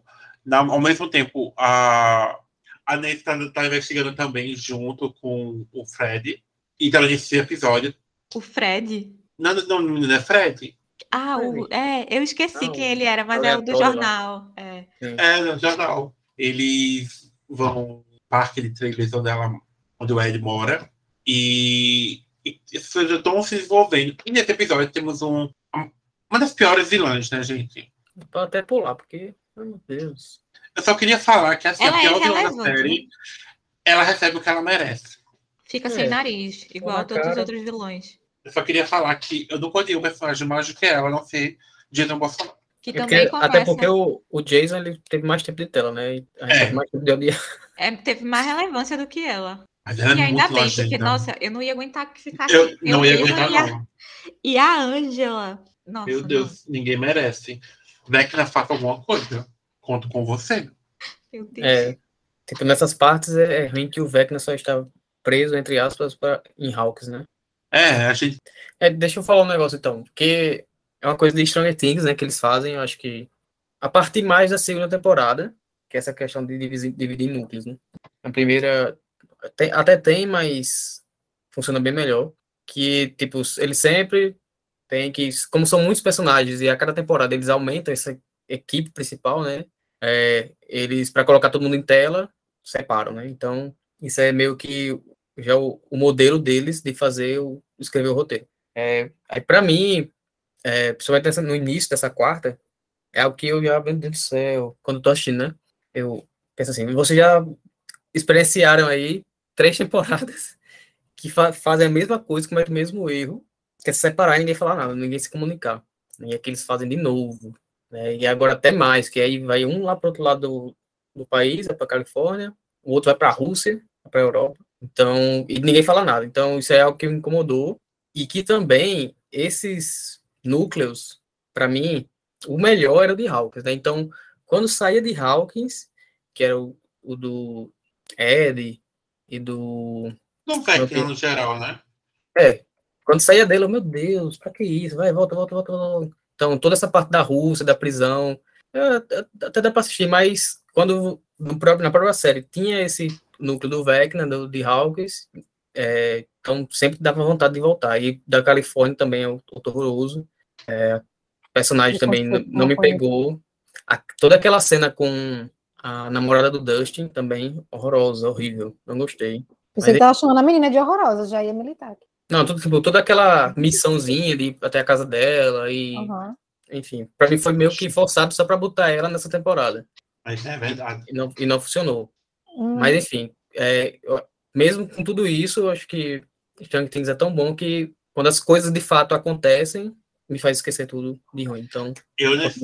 Na, ao mesmo tempo, a, a Nancy está tá investigando também junto com o Fred. E tá nesse episódio. O Fred? Não, não, não é Fred? Ah, o, é, eu esqueci não, quem ele era, mas é o do jornal. É. é, no jornal. Eles vão parque de televisão dela, onde o Ed mora, e, e já estão se desenvolvendo. E nesse episódio temos um, uma das piores vilãs, né, gente? Pode até pular, porque, meu Deus. Eu só queria falar que assim, ela a pior é vilã da série, ela recebe o que ela merece. Fica é. sem nariz, igual a todos cara. os outros vilões. Eu só queria falar que eu não odeio o personagem mais do que ela, não ser Jason Bolsonaro. Que é porque, até porque o, o Jason ele teve mais tempo de tela, né? A gente é. teve mais tempo de odiar. É, teve mais relevância do que ela. Mas ela é e ainda bem, porque, nossa, eu não ia aguentar que ficasse. Eu, eu não ia aguentar, ia... não. E a Ângela. Meu Deus, não. ninguém merece. Vecna faça alguma coisa. Conto com você. Meu Deus. É, tipo, nessas partes é, é ruim que o Vecna só está preso, entre aspas, pra, em Hawks, né? É, a gente. É, deixa eu falar um negócio então, porque é uma coisa de Stranger Things, né, que eles fazem, eu acho que a partir mais da segunda temporada, que é essa questão de dividir, dividir em núcleos, né? A primeira tem, até tem, mas funciona bem melhor, que tipo, eles sempre tem que, como são muitos personagens e a cada temporada eles aumentam essa equipe principal, né? É, eles para colocar todo mundo em tela separam, né? Então isso é meio que já o, o modelo deles de fazer o escrever o roteiro. É, aí para mim, é, principalmente no início dessa quarta, é algo que eu já, meu Deus do céu, quando eu tô assistindo, né? Eu penso assim, vocês já experienciaram aí três temporadas que fa fazem a mesma coisa, cometem o mesmo erro, que é se separar e ninguém falar nada, ninguém se comunicar. E é que eles fazem de novo. Né? E agora até mais, que aí vai um lá para outro lado do, do país, vai para Califórnia, o outro vai para a Rússia, para a Europa. Então, e ninguém fala nada. Então, isso é algo que me incomodou. E que também esses núcleos, para mim, o melhor era o de Hawkins. Né? Então, quando saía de Hawkins, que era o, o do Ed e do. Do Vecna no geral, né? É. Quando saía dele, eu, meu Deus, pra que isso? Vai, volta, volta, volta, volta. Então, toda essa parte da Rússia, da prisão, é, até dá pra assistir, mas quando no próprio, na própria série tinha esse núcleo do Vecna, do, de Hawkins, é, então sempre dava vontade de voltar. E da Califórnia também é horroroso. É, personagem Eu também não, não me pegou. A, toda aquela cena com a namorada do Dustin também horrorosa, horrível. Não gostei. Você Mas, tá achando a menina de horrorosa, já ia militar. Não, tudo, tipo, toda aquela missãozinha de até a casa dela e. Uhum. Enfim, pra mim foi meio que forçado só pra botar ela nessa temporada. Mas é verdade. E não, e não funcionou. Hum. Mas enfim, é, mesmo com tudo isso, eu acho que Stranger Things é tão bom que quando as coisas de fato acontecem, me faz esquecer tudo de ruim. Então, eu, nesse,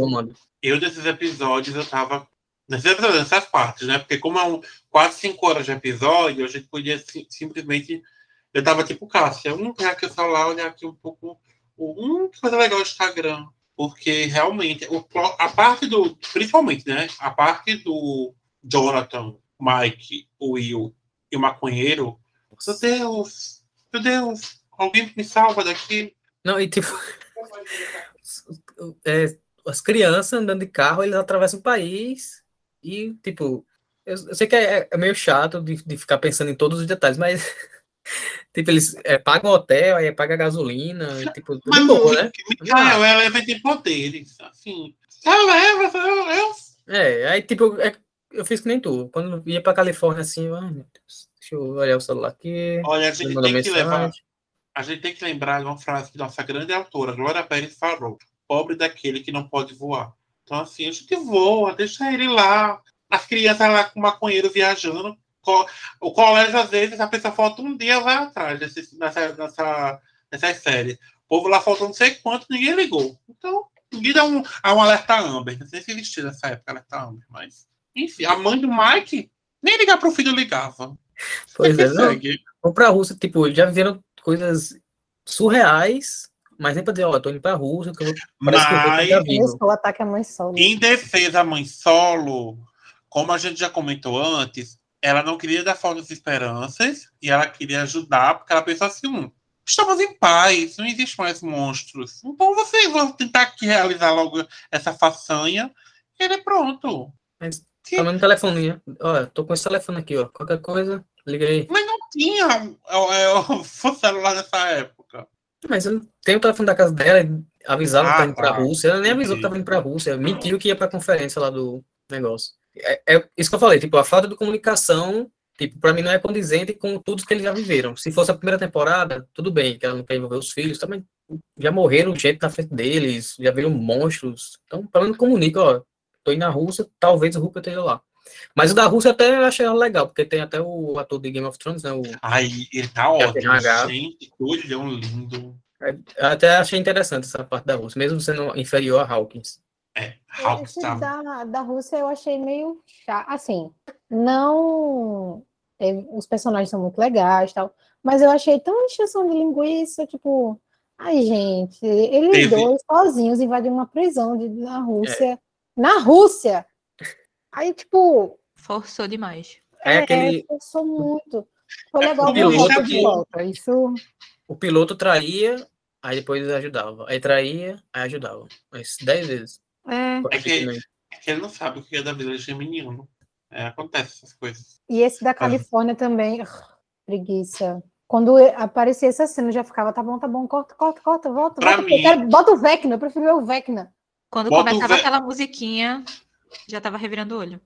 eu desses episódios, eu tava. Nesses episódios, nessas partes, né? Porque como é um, quase cinco horas de episódio, a gente podia simplesmente. Eu tava tipo, Cássia, um pegar aqui o celular, olhar aqui um pouco. Um, que coisa legal o Instagram. Porque realmente, o, a parte do. Principalmente, né? A parte do Jonathan, Mike, Will e o maconheiro. Meu Deus! Meu Deus! Alguém me salva daqui? Não, e tipo. é, as crianças andando de carro, eles atravessam o país e, tipo, eu, eu sei que é, é, meio chato de, de ficar pensando em todos os detalhes, mas, tipo, eles é, pagam hotel, aí pagam gasolina, tipo, tudo mas, boa, né? Micael, ela vai ter poderes, assim. Ela leva, eu... É, aí, tipo, é, eu fiz que nem tu. Quando ia pra Califórnia, assim, Deus, deixa eu olhar o celular aqui. Olha, a gente tem mensagem. que levar a gente tem que lembrar de uma frase que nossa grande autora, Glória Pérez, falou: pobre daquele que não pode voar. Então, assim, a gente voa, deixa ele lá. As crianças lá com o maconheiro viajando. O colégio, às vezes, a pessoa falta um dia, vai atrás desse, nessa, nessa, nessas séries. O povo lá faltou não sei quanto, ninguém ligou. Então, ninguém dá um, um alerta Amber. Não sei se existia nessa época alerta Amber, mas. Enfim, a mãe do Mike nem ligar pro filho ligava. Pois é, não. Vamos pra Rússia, tipo, já viram coisas surreais, mas nem para dizer, ó, oh, tô indo pra Rússia, que eu vou, mas, que eu vou o ataque à mãe solo. Em defesa à mãe solo, como a gente já comentou antes, ela não queria dar falsas esperanças e ela queria ajudar, porque ela pensou assim, hum, estamos em paz, não existe mais monstros. Então vocês vão tentar aqui realizar logo essa façanha e ele é pronto. Mas tá no telefone, ó, tô com esse telefone aqui, ó, qualquer coisa, liga aí. Mas não tinha é, o celular nessa época. Mas tem o telefone da casa dela, avisava ah, que tá indo pra tá. Rússia. Ela nem avisou que tava indo pra Rússia. Mentiu que ia pra conferência lá do negócio. É, é, isso que eu falei, tipo, a falta de comunicação, tipo, pra mim não é condizente com tudo que eles já viveram. Se fosse a primeira temporada, tudo bem, que ela não quer envolver os filhos, também já morreram gente na frente deles, já viram monstros. Então, pelo menos comunica, ó, tô indo na Rússia, talvez o Rupert esteja lá. Mas o da Rússia até eu achei legal, porque tem até o ator de Game of Thrones, né? O... Ai, ele tá ótimo. Gente, um lindo. É, até achei interessante essa parte da Rússia, mesmo sendo inferior a Hawkins. É, Hawkins tá... da, da Rússia eu achei meio chato. Assim, não. Os personagens são muito legais tal. Mas eu achei tão encheção de linguiça, tipo. Ai, gente, eles Teve... dois sozinhos invadiram uma prisão de, na Rússia. É. Na Rússia! Aí, tipo. Forçou demais. É, é aquele... forçou muito. Foi é, legal ver de volta. Isso. O piloto traía, aí depois ajudava. Aí traía, aí ajudava. Mas dez vezes. É. É que, é que ele não sabe o que é da vida de menino. É, acontece essas coisas. E esse da Califórnia ah. também. preguiça. Quando aparecia essa cena, eu já ficava, tá bom, tá bom, corta, corta, corta, volta. Pra volta, mim... Quero, bota o Vecna, eu prefiro o Vecna. Quando Bota começava aquela musiquinha, já tava revirando o olho.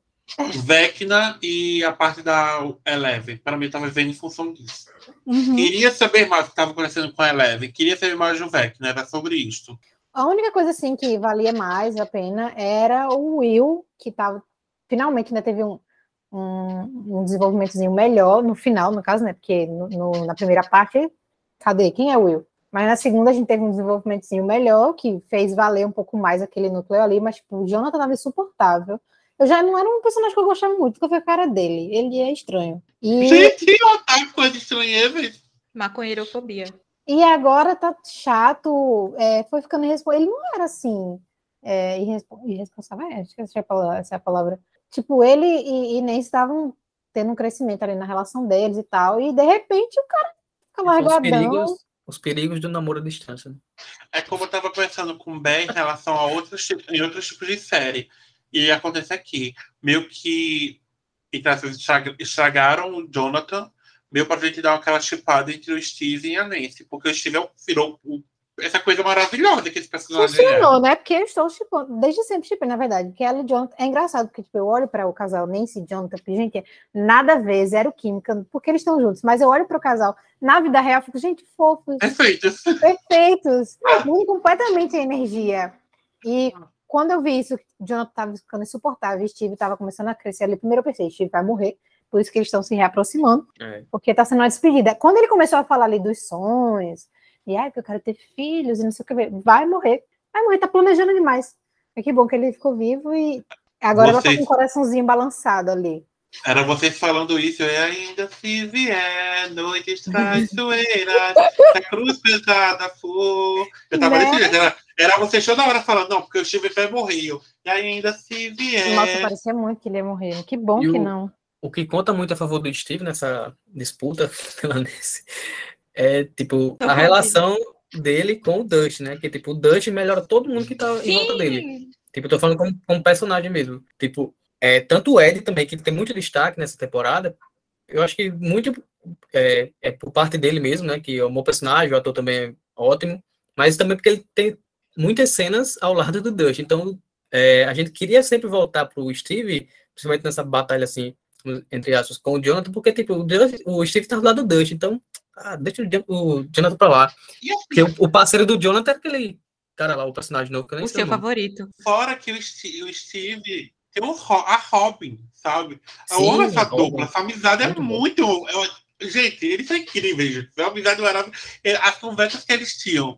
Vecna e a parte da Eleven. Para mim, estava vendo em função disso. Uhum. Queria saber mais o que estava acontecendo com a Eleven. Queria saber mais do Vecna. Era sobre isto. A única coisa assim que valia mais a pena era o Will, que tava, finalmente ainda teve um, um, um desenvolvimentozinho melhor no final, no caso, né? Porque no, no, na primeira parte, cadê? Quem é o Will? Mas na segunda a gente teve um desenvolvimentozinho melhor, que fez valer um pouco mais aquele núcleo ali, mas tipo, o Jonathan estava insuportável. Eu já não era um personagem que eu gostava muito, porque foi a cara dele. Ele é estranho. E... Gente, otário coisa estranha, velho. Maconheirofobia. E agora tá chato, é, foi ficando irresponsável. Ele não era assim, é, irresponsável, é, acho que essa é, a palavra, essa é a palavra. Tipo, ele e, e nem estavam tendo um crescimento ali na relação deles e tal, e de repente o cara fica Os largadão. perigos, os perigos do namoro à distância. né? É como eu tava pensando com o Ben em relação a outros, em outros tipos de série. E acontece aqui. Meio que estraga- estragaram o Jonathan, meio pra gente dar aquela chipada entre o Steve e a Nancy. Porque o Steve é o- virou essa coisa maravilhosa que esse personagem é. Funcionou, né? Porque eu estou chipando, desde sempre chipando, na verdade. Que ela e Jonathan. É engraçado, porque tipo, eu olho para o casal Nancy e Jonathan, porque, gente, nada a ver, zero química, porque eles estão juntos. Mas eu olho para o casal, na vida real, fico, gente, fofos, Perfeito. perfeitos, mudam completamente a energia. E quando eu vi isso, Jonathan estava ficando insuportável, Steve estava começando a crescer ali, primeiro eu pensei, Steve vai morrer, por isso que eles estão se reaproximando, É. porque está sendo uma despedida. Quando ele começou a falar ali dos sonhos, e ai, que eu quero ter filhos, e não sei o que, vai morrer, vai morrer, tá planejando demais. Mas que bom que ele ficou vivo e agora ela tá Vocês- com o coraçãozinho balançado ali. Era vocês falando isso, e ainda se vier noites traiçoeiras, a cruz pesada for. Eu tava Né? desse jeito, era, era vocês toda hora falando, não, porque o Steve vai morrer. E ainda se vier. Nossa, parecia muito que ele ia morrer. Que bom É. E que o- não. O que conta muito a favor do Steve nessa disputa Nancy é, tipo, a relação dele com o Dust, né? Que, tipo, o Dust melhora todo mundo que tá em volta dele. Sim, Tipo, eu tô falando como, como personagem mesmo. Tipo, é, tanto o Ed também, que tem muito destaque nessa temporada, eu acho que muito é, é por parte dele mesmo, né? Que é um bom personagem, o ator também é ótimo, mas também porque ele tem muitas cenas ao lado do Dust. Então, é, a gente queria sempre voltar pro Steve, principalmente nessa batalha, assim, entre aspas, com o Jonathan, porque, tipo, o, Dust- o Steve tá do lado do Dust, então, ah, deixa o, Jon- o Jonathan pra lá. Assim, Porque o, o parceiro do Jonathan é aquele cara lá, o personagem novo, que eu nem o sei seu o nome. favorito. fora que o Steve, o Steve tem Ro- a Robin, sabe? Eu Sim, amo essa dupla, essa amizade Muito é muito. eu- gente, eles são incríveis, gente. É uma amizade maravilhosa. É, As conversas que eles tinham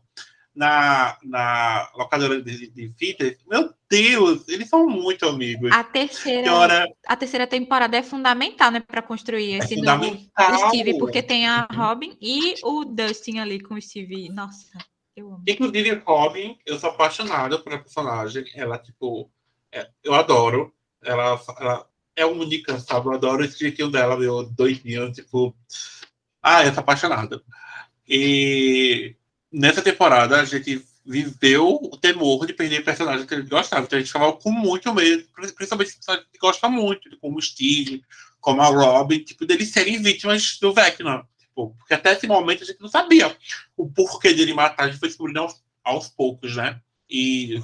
na, na locadora de, de fitas, meu Deus, eles são muito amigos. A terceira, hora a terceira temporada é fundamental, né, para construir é esse novo fundamental. Steve, porque tem a Robin e o Dustin ali com o Steve. Nossa, eu amo. Inclusive, Robin, eu sou apaixonado pela personagem. Ela, tipo, é- eu adoro. Ela, ela é única, sabe? Eu adoro esse jeitinho dela, meu doidinho, tipo. Ah, eu sou apaixonado. E nessa temporada a gente viveu o temor de perder personagens que a gente gostava. Então a gente ficava com muito medo, principalmente personagens que gosta muito, como o Steve, como a Robin, tipo, deles serem vítimas do Vecna. Tipo, porque até esse momento a gente não sabia o porquê dele matar, a gente foi descobrindo aos, aos poucos, né? E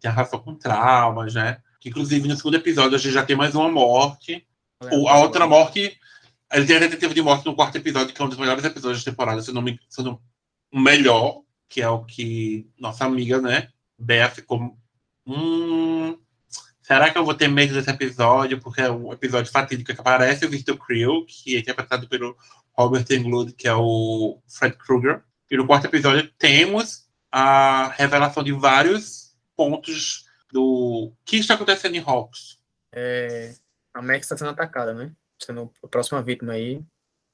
tem a relação com traumas, né? Que, inclusive, no segundo episódio a gente já tem mais uma morte. O- a outra morte. Ele tem a tentativa de morte no quarto episódio, que é um dos melhores episódios da temporada, se não me se não, o melhor, que é o que nossa amiga, né? Bea ficou. Hum, será que eu vou ter medo desse episódio? Porque é um episódio fatídico que aparece o Victor Creel, que é interpretado pelo Robert Englund, que é o Fred Krueger. E no quarto episódio temos a revelação de vários pontos do que está acontecendo em Hawks. É, a Max está sendo atacada, né? Sendo a próxima vítima aí.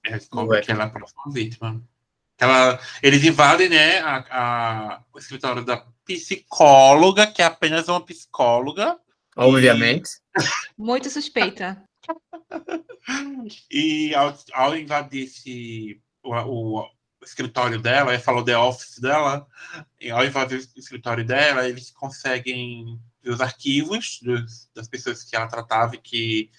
É, como Ué. que ela é a próxima vítima. Ela, eles invadem, né, a, a- o escritório da psicóloga, que é apenas uma psicóloga, Obviamente. Muito suspeita. e ao, ao invadir esse, o, o escritório dela, ele falou The Office dela, e ao invadir o escritório dela, eles conseguem ver os arquivos dos- das pessoas que ela tratava e que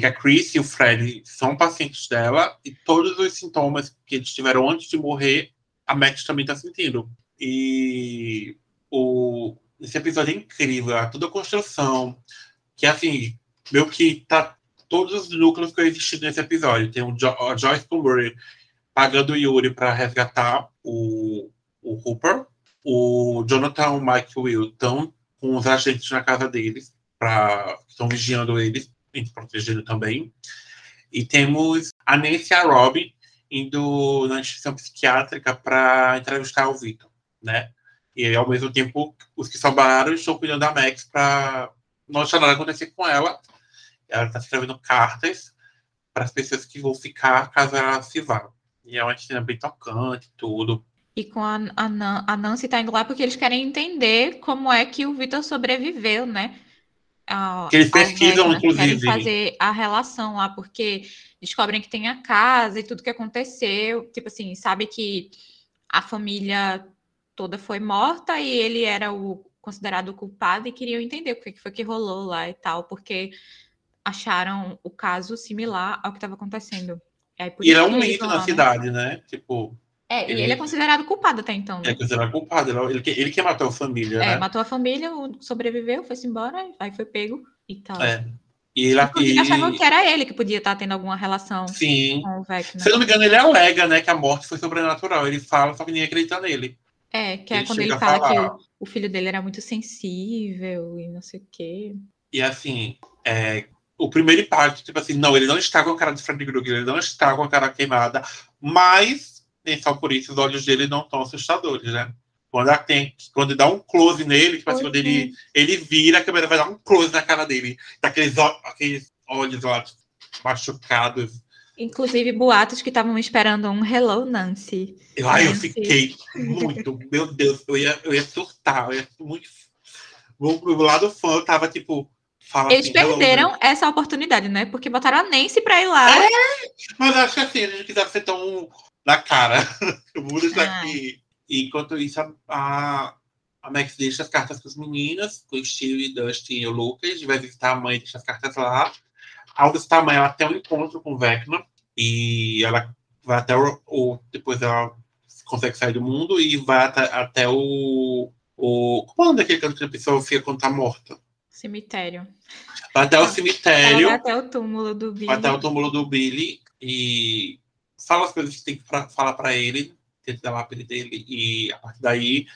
que a Chris e o Fred são pacientes dela e todos os sintomas que eles tiveram antes de morrer, a Max também está sentindo. E o, esse episódio é incrível, é toda a construção, que assim, meio que tá todos os núcleos que existem nesse episódio. Tem o jo a Joyce Plumbury pagando o Yuri para resgatar o, o Hooper. O Jonathan e o Mike Will estão com os agentes na casa deles, pra, que estão vigiando eles protegendo também. E temos a Nancy e a Robin indo na instituição psiquiátrica para entrevistar o Victor, né? E ao mesmo tempo, os que sobraram estão cuidando da Max para não deixar nada acontecer com ela. Ela está escrevendo cartas para as pessoas que vão ficar caso ela se vá. E é uma cena bem tocante, tudo. E com a, a, a Nancy tá indo lá porque eles querem entender como é que o Victor sobreviveu, né? A, Que eles pesquisam, querem inclusive. fazer a relação lá, porque descobrem que tem a casa e tudo que aconteceu. Tipo assim, sabe que a família toda foi morta e ele era o considerado o culpado e queriam entender o que foi que rolou lá e tal, porque acharam o caso similar ao que estava acontecendo. Aí, por E é um mito na né? cidade, né? Tipo, É, e Ele- ele é considerado culpado até então, né? é considerado culpado. Ele, ele, que- ele que matou a família, É, né? matou a família, sobreviveu, foi-se embora, aí foi pego e tal. É. E ele Inclusive, achavam e, que era ele que podia estar tendo alguma relação Sim. com o Vecna. Se eu não me engano, ele alega, né, que a morte foi sobrenatural. Ele fala, só que ninguém acredita nele. É, que é Ele quando ele fala falar. que o, o filho dele era muito sensível e não sei o quê. E assim, é, o primeiro impacto, tipo assim, não, ele não está com a cara de Freddy Krueger, ele não está com a cara queimada, mas, nem só por isso, os olhos dele não estão assustadores, né? Quando, ela tem, quando dá um close nele, tipo assim, quando ele, ele vira, a câmera vai dar um close na cara dele, daqueles ó- aqueles olhos lá machucados. Inclusive, boatos que estavam esperando um Hello, Nancy. Eu, ai, eu Nancy. fiquei muito, meu Deus, eu ia, eu ia surtar, eu ia muito. O, lado fã, eu tava tipo. Fala Eles assim, "Hello, perderam essa oportunidade, né? Porque botaram a Nancy pra ir lá. Mas acho que assim, eles não quiseram ser tão na cara. Isso Ah. aqui. E enquanto isso, a, a, a Max deixa as cartas para as meninas, com o Steve, Dustin e o Lucas, vai visitar a mãe e deixa as cartas lá. Ao visitar a mãe, ela tem um encontro com o Vecna e ela vai até o, o- Depois ela consegue sair do mundo e vai até, até o. o como é o nome daquele canto que a pessoa fica quando tá morta? Cemitério. Vai até o Ela cemitério. vai até o túmulo do Billy. vai até o túmulo do Billy e fala as coisas que tem que pra- falar pra ele, dentro da lápide dele, e a partir daí,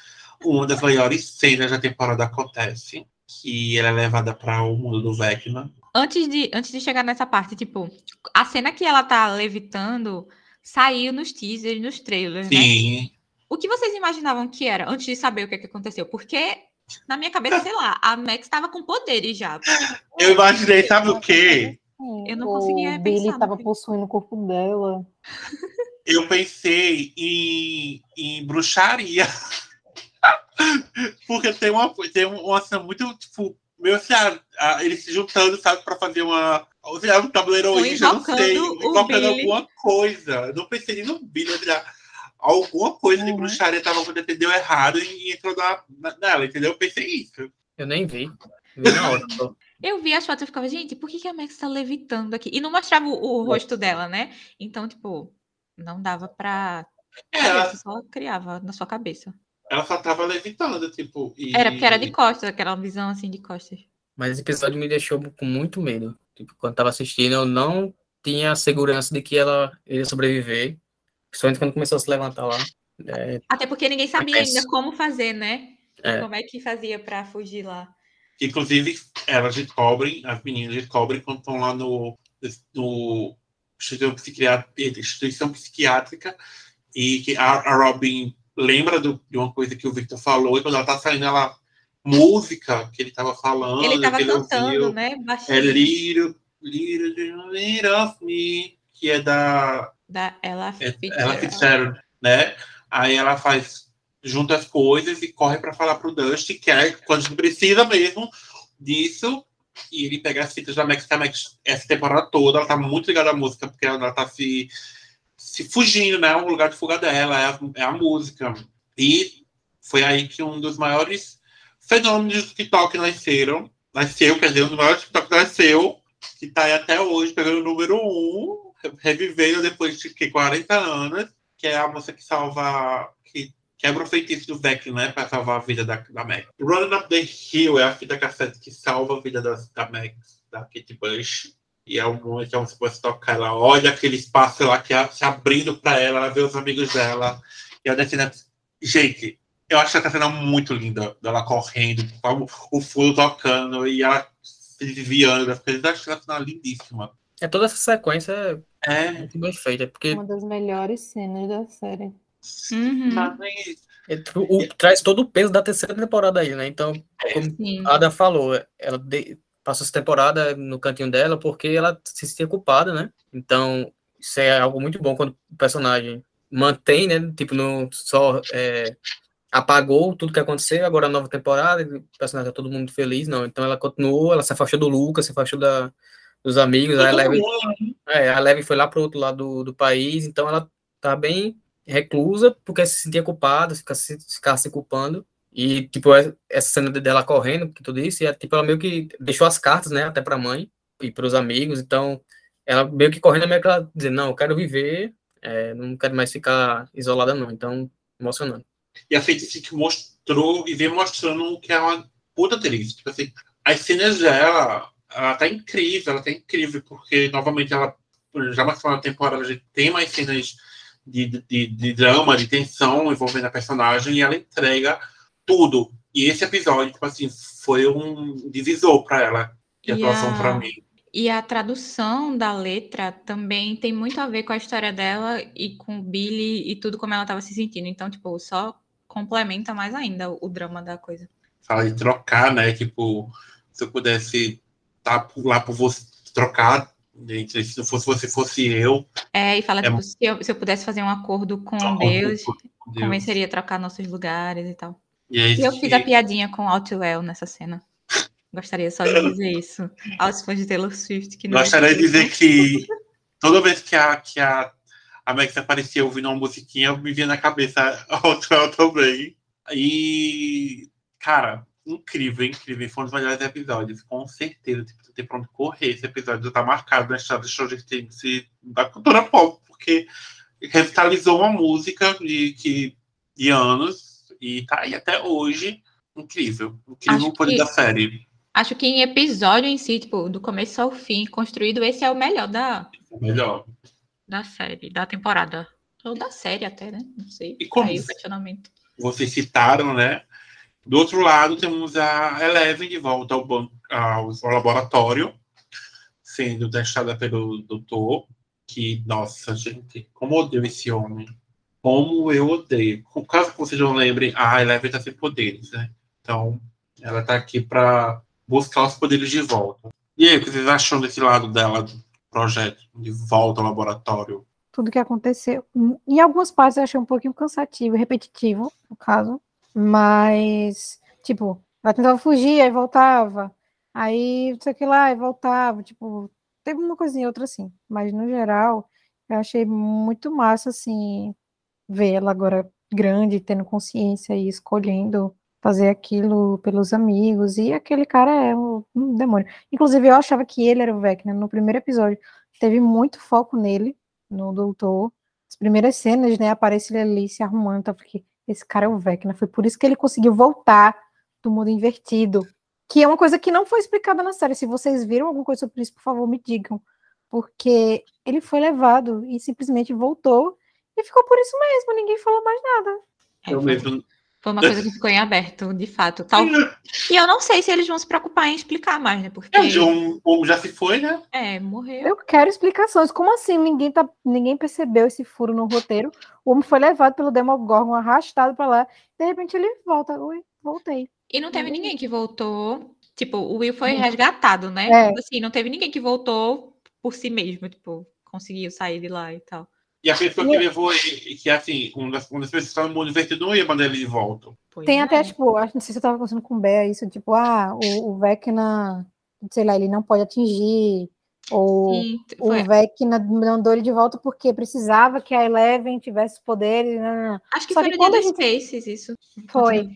uma das maiores cenas da temporada acontece, que ela é levada para o mundo do Vecna. Antes de, antes de chegar nessa parte, tipo, a cena que ela tá levitando saiu nos teasers, nos trailers, né? Sim, O que vocês imaginavam que era antes de saber o que, que aconteceu? Porque, na minha cabeça, sei lá, a Max estava com poderes já. eu imaginei, sabe o quê? Eu não o conseguia Billy pensar no tava que- possuindo o corpo dela. Eu pensei em, em bruxaria. Porque tem uma, tem uma cena muito, tipo, meio assim, ah, ah, eles se juntando, sabe, pra fazer uma. Ou seja, um tabuleiro Ou Ouija, eu não sei, invocando alguma coisa. Eu não pensei nem no Billy, ah, alguma coisa de Uhum. bruxaria tava acontecendo deu errado e entrou na, na- nela, entendeu? Eu pensei isso. Eu nem vi. Vi na hora. Eu vi as fotos e ficava, gente, por que, que a Max tá levitando aqui? E não mostrava o, o rosto dela, né? Então, tipo, não dava pra. É, ela, Você só criava na sua cabeça. ela só tava levitando, tipo. E... Era porque era de costas, aquela visão assim de costas. Mas esse episódio me deixou com muito medo. Tipo, quando tava assistindo, eu não tinha a segurança de que ela iria sobreviver. Principalmente quando começou a se levantar lá. É, Até porque ninguém sabia ainda como fazer, né? É. Como é que fazia pra fugir lá. Inclusive, elas descobrem, as meninas descobrem quando estão lá no, no instituição, psiquiátrica, e que a, a Robin lembra do- de uma coisa que o Victor falou e quando ela tá saindo, ela música que ele tava falando, Ele tava que ele cantando, ouviu, né? é Baixinho. Little, Little, Little of Me, que é da Da Ella é- ela Fitzgerald, né? Aí ela faz, junta as coisas e corre para falar pro Dusty, que é quando a gente precisa mesmo disso. E ele pega as fitas da Max, Max, essa temporada toda, ela tá muito ligada à música, porque ela tá se, se fugindo, né? O lugar de fuga dela é a, é a música. E foi aí que um dos maiores fenômenos do TikTok nasceram. Nasceu, quer dizer, um dos maiores TikTok nasceu, que tá aí até hoje, pegando o número um, revivendo depois de que, 40 anos, que é a moça que salva, quebra o feitiço do Vec, né, para salvar a vida da, da Max. Running Up the Hill é a fita cassete que salva a vida da, da Max, da Kate Bush. E é um momento que você pode tocar, ela olha aquele espaço lá que é se abrindo para ela, ela vê os amigos dela, e ela descendo. Gente, eu acho essa cena muito linda, dela correndo, o fundo tocando e ela se desviando das coisas. Eu acho essa cena lindíssima. é toda essa sequência é É, muito bem feita. Porque Uma das melhores cenas da série. Uhum. mas é, o- traz todo o peso da terceira temporada aí, né? Então, como Sim. a Ada falou, ela de- passou essa temporada no cantinho dela porque ela se sentia culpada, né? Então, isso é algo muito bom quando o personagem mantém, né? Tipo, não só é, apagou tudo que aconteceu, agora a nova temporada, o personagem tá todo mundo feliz, não. Então ela continuou, ela se afastou do Lucas, se afastou da, dos amigos, a Eleven, é, a Eleven foi lá pro outro lado do, do país, então ela tá bem reclusa, porque se sentia culpada, ficar se, ficar se culpando, e, tipo, essa cena dela correndo, que tu disse, é, tipo, ela meio que deixou as cartas, né, até pra mãe e pros amigos, então, ela meio que correndo, meio que ela dizendo, não, eu quero viver, é, não quero mais ficar isolada, não, então, emocionante. E a Feiticeira mostrou e vem mostrando que é uma puta atriz. Tipo assim, as cenas dela, ela tá incrível, ela tá incrível, porque novamente ela já mostrou na temporada, a gente tem mais cenas de, de, de, drama, de tensão envolvendo a personagem e ela entrega tudo. E esse episódio, tipo assim, foi um divisor para ela, de atuação a... para mim. E a tradução da letra também tem muito a ver com a história dela e com o Billy e tudo como ela estava se sentindo. Então, tipo, só complementa mais ainda o, drama da coisa. Fala de trocar, né? Tipo, se eu pudesse estar tá lá por você, trocar, se fosse você, fosse eu. É, e fala, é, tipo, se eu, se eu pudesse fazer um acordo com um Deus, com Deus, convenceria a trocar nossos lugares e tal. E, é e eu fiz a piadinha com Outwell nessa cena. Gostaria só de dizer isso aos fãs de Taylor Swift. Que não Gostaria de dizer que toda vez que a, que a a Max aparecia ouvindo uma musiquinha, me via na cabeça Outwell também. E, cara, incrível, incrível. Foi um dos melhores episódios, com certeza. Tipo, tem pra onde correr esse episódio. Tá marcado na história do Stranger Things da cultura pop, porque revitalizou uma música de, de, de anos e tá aí até hoje. Incrível. Incrível o poder que, da série. Acho que em episódio em si, tipo, do começo ao fim, construído, esse é o melhor da. O melhor da série, da temporada. Ou da série até, né? Não sei. E como Aí o questionamento. Vocês citaram, né? Do outro lado, temos a Eleven de volta ao, banco, ao, laboratório, sendo deixada pelo doutor, que, nossa, gente, como odeio esse homem. Como eu odeio. Caso vocês não lembrem, a Eleven está sem poderes, né? Então, ela está aqui para buscar os poderes de volta. E aí, o que vocês acham desse lado dela, projeto de volta ao laboratório? Tudo que aconteceu. Em algumas partes eu achei um pouquinho cansativo, repetitivo, no caso. Mas, tipo, ela tentava fugir, aí voltava. Aí, não sei o que lá, e voltava. Tipo, teve uma coisinha outra assim. Mas, no geral, eu achei muito massa, assim, ver ela agora grande, tendo consciência e escolhendo fazer aquilo pelos amigos, e aquele cara é um, demônio. Inclusive, eu achava que ele era o Vecna no primeiro episódio. Teve muito foco nele, no doutor. As primeiras cenas, né, aparece ele ali se arrumando, então, porque esse cara é o Vecna. Foi por isso que ele conseguiu voltar do mundo invertido, que é uma coisa que não foi explicada na série. Se vocês viram alguma coisa sobre isso, por favor, me digam. Porque ele foi levado e simplesmente voltou e ficou por isso mesmo, ninguém falou mais nada. Eu mesmo foi uma coisa que ficou em aberto, de fato. Tal... E eu não sei se eles vão se preocupar em explicar mais, né? Porque. É, o homem já se foi, né? É, morreu. Eu quero explicações. Como assim? Ninguém, tá... Ninguém percebeu esse furo no roteiro. O homem foi levado pelo Demogorgon, arrastado para lá. De repente ele volta. Oi, voltei. E não teve ninguém que voltou. Tipo, o Will foi resgatado, né? É. Tipo assim, não teve ninguém que voltou por si mesmo, tipo, conseguiu sair de lá e tal. E a pessoa que levou ele, que assim, uma das, uma das pessoas que estavam no mundo invertido não ia mandar ele de volta. Pois Tem é. até, tipo, acho não sei se eu tava conversando com o Bé, isso, tipo, ah, o, o Vecna, sei lá, ele não pode atingir, ou Sim, o Vecna mandou ele de volta porque precisava que a Eleven tivesse poderes. Não, não. Acho que Só foi que no dia gente... Spaces isso. Foi.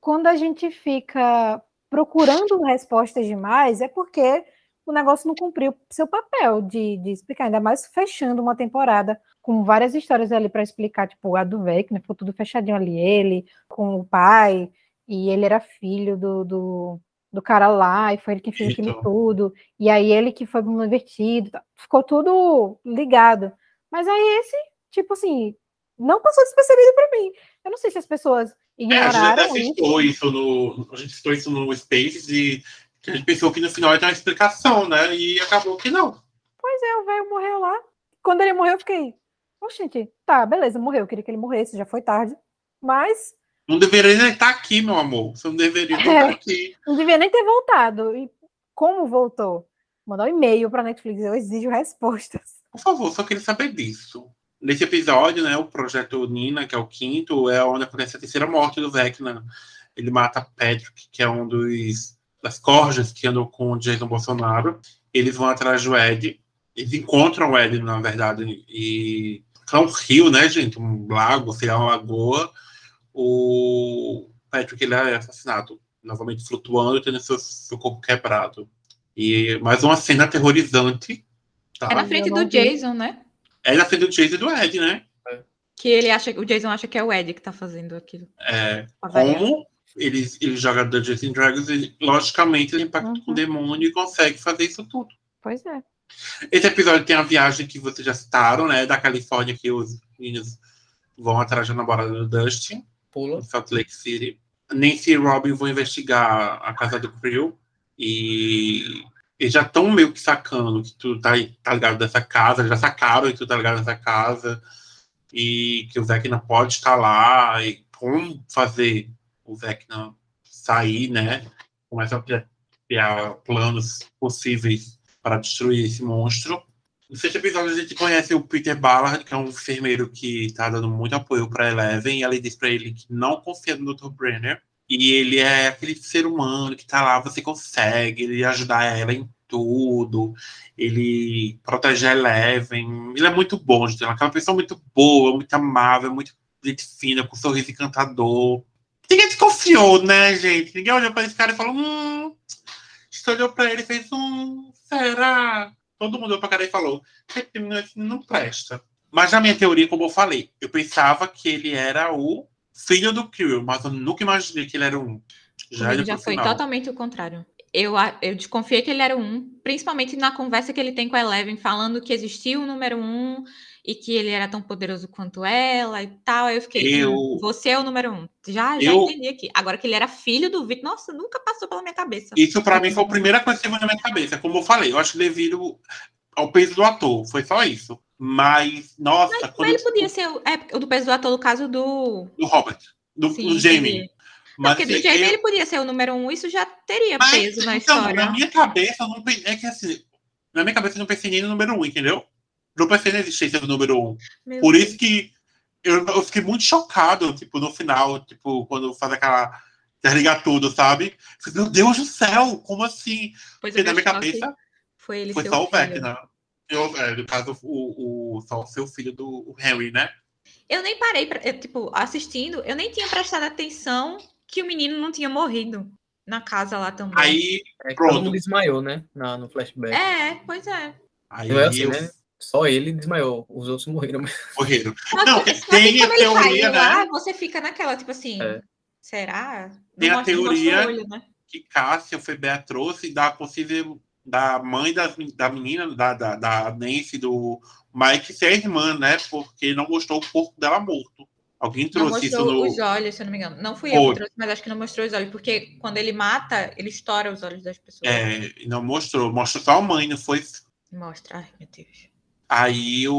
Quando a gente fica procurando respostas demais, é porque o negócio não cumpriu seu papel de, de explicar, ainda mais fechando uma temporada com várias histórias ali para explicar, tipo, a do Vec, né? Ficou tudo fechadinho ali, ele com o pai, e ele era filho do, do, do cara lá, e foi ele que fez aquilo tudo, e aí ele que foi invertido, tá, ficou tudo ligado. Mas aí esse, tipo assim, não passou despercebido para mim. Eu não sei se as pessoas ignoraram. É, a gente citou isso. isso no. A gente citou isso no Space e a gente pensou que no final ia ter uma explicação, né? E acabou que não. Pois é, o velho morreu lá. Quando ele morreu, eu fiquei, Oxente, tá, beleza, morreu. Eu queria que ele morresse, já foi tarde. Mas. Não deveria nem estar aqui, meu amor. Você não deveria estar é, aqui. Não deveria nem ter voltado. E como voltou? Mandar um e-mail para Netflix. Eu exijo respostas. Por favor, só queria saber disso. nesse episódio, né, o projeto Nina, que é o quinto, é onde acontece a terceira morte do Vecna. Ele mata Patrick, que é um dos das corjas que andam com o Jason Bolsonaro. Eles vão atrás do Ed. Eles encontram o Ed, na verdade, e é um rio, né, gente? Um lago, sei lá, uma lagoa. O Patrick ele é assassinado, novamente flutuando, tendo seu, seu corpo quebrado. E mais uma cena aterrorizante. Tá? É na frente do Jason, né? É na frente do Jason e do Ed, né? Que ele acha, o Jason acha que é o Ed que tá fazendo aquilo. É, como ele, ele joga Dungeons and Dragons, ele, logicamente ele impacta uhum. com o demônio e consegue fazer isso tudo. Pois é. Esse episódio tem a viagem que vocês já citaram, né? Da Califórnia, que os meninos vão atrás da namorada do Dustin. Pula. Em Salt Lake City. Nancy e Robin vão investigar a casa do Creel. E eles já estão meio que sacando que tu tá, tá ligado dessa casa, já sacaram que tu tá ligado nessa casa. E que o Vecna pode estar lá. E como fazer o Vecna sair, né? Começa a criar planos possíveis para destruir esse monstro. No sexto episódio, a gente conhece o Peter Ballard, que é um enfermeiro que está dando muito apoio para Eleven, e ela diz para ele que não confia no Dr. Brenner, e ele é aquele ser humano que está lá, você consegue, ele ajudar ela em tudo, ele protege a Eleven, ele é muito bom, gente, é uma pessoa muito boa, muito amável, muito gente fina, com um sorriso encantador. Ninguém desconfiou, né, gente? Ninguém olhou para esse cara e falou, hum, você olhou para ele e fez um, será? Todo mundo olhou pra cara e falou: não presta. Mas na minha teoria, como eu falei, eu pensava que ele era o filho do Kirill, mas eu nunca imaginei que ele era um. Já, já foi final. totalmente o contrário. Eu, eu desconfiei que ele era um, principalmente na conversa que ele tem com a Eleven, falando que existia o número um e que ele era tão poderoso quanto ela e tal. Aí eu fiquei, eu... Hum, você é o número um. Já, já eu... entendi aqui. Agora que ele era filho do Vitor, nossa, nunca passou pela minha cabeça. Isso para mim foi a primeira coisa que veio na minha cabeça. Como eu falei, eu acho devido ao peso do ator, foi só isso. Mas, nossa. Mas, mas ele podia ser o, é, do peso do ator, no caso do. Do Robert, do, Sim, do Jamie. Mas, porque do Jamie eu... ele podia ser o número um, isso já teria mas, peso na então, história. Na minha cabeça, não, é que assim, na minha cabeça eu não pensei nem no número um, entendeu? Não pensei na existência do número um. Meu Por Deus. isso que eu, eu, fiquei muito chocado, tipo, no final, tipo, quando faz aquela desligar tudo, sabe? Meu Deus do céu, como assim? Pois Porque na minha cabeça foi, ele foi só o Vecna. Eu, é, no caso, o, o, só o seu filho do Henry, né? Eu nem parei, pra, eu, tipo, assistindo, eu nem tinha prestado atenção que o menino não tinha morrido na casa lá também. Aí, é, pronto. Todo mundo desmaiou, né? Na, no flashback. É, pois é. Aí, não é assim, eu... né? Só ele desmaiou, os outros morreram. Morreram. Não, tem a teoria, né? Lá, você fica naquela, tipo assim, é. será? Tem não a teoria olho, né? que Cássia foi Beatriz e da possível da mãe da, da menina, da, da, da Nancy, do Mike ser a irmã, né? Porque não mostrou o corpo dela morto. Alguém trouxe isso no. os olhos, se eu não me engano. Não fui eu que trouxe, mas acho que não mostrou os olhos, porque quando ele mata, ele estoura os olhos das pessoas. É, não mostrou. Mostrou só a mãe, não foi. Mostra, ai meu Deus. Aí o,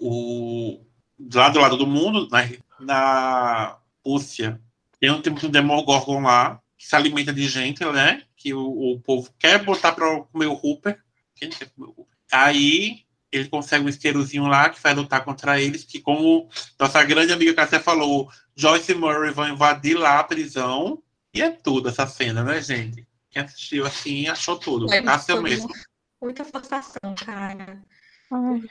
o lá do lado do mundo, na, na Rússia, tem um tipo de Demogorgon lá, que se alimenta de gente, né? Que o, o povo quer botar para comer o Hooper. Quem quer comer o Hooper? Aí ele consegue um isqueirozinho lá que vai lutar contra eles, que como nossa grande amiga Cássia falou, Joyce e Murray vão invadir lá a prisão. E é tudo essa cena, né, gente? Quem assistiu assim achou tudo. É, Cássia mesmo. Muita forçação, cara. Ai,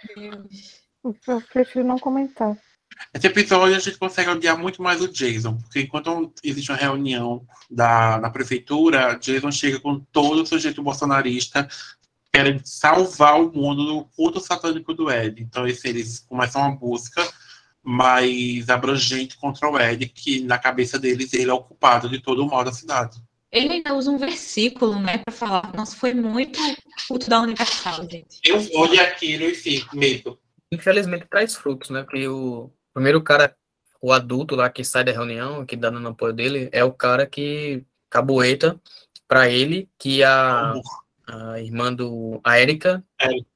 eu prefiro não comentar. Esse episódio a gente consegue odiar muito mais o Jason, porque enquanto existe uma reunião da, na prefeitura, Jason chega com todo o sujeito bolsonarista, querem salvar o mundo do culto satânico do Ed. Então eles começam uma busca mais abrangente contra o Ed, que na cabeça deles ele é o culpado de todo o mal da cidade. Ele ainda usa um versículo, né, para falar. Nossa, foi muito culto da Universal, gente. Eu olho aquilo e fico medo. Infelizmente traz frutos, né? Porque o primeiro cara, o adulto lá que sai da reunião, que dá no apoio dele, é o cara que caboeta para ele que a, a irmã do a Erika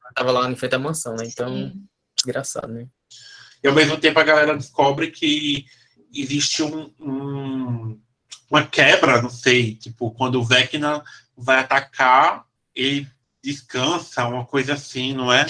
estava lá em frente à mansão, né? Então, Sim. desgraçado, né? E ao mesmo tempo a galera descobre que existe um, um uma quebra, não sei, tipo, quando o Vecna vai atacar, ele descansa, uma coisa assim, não é?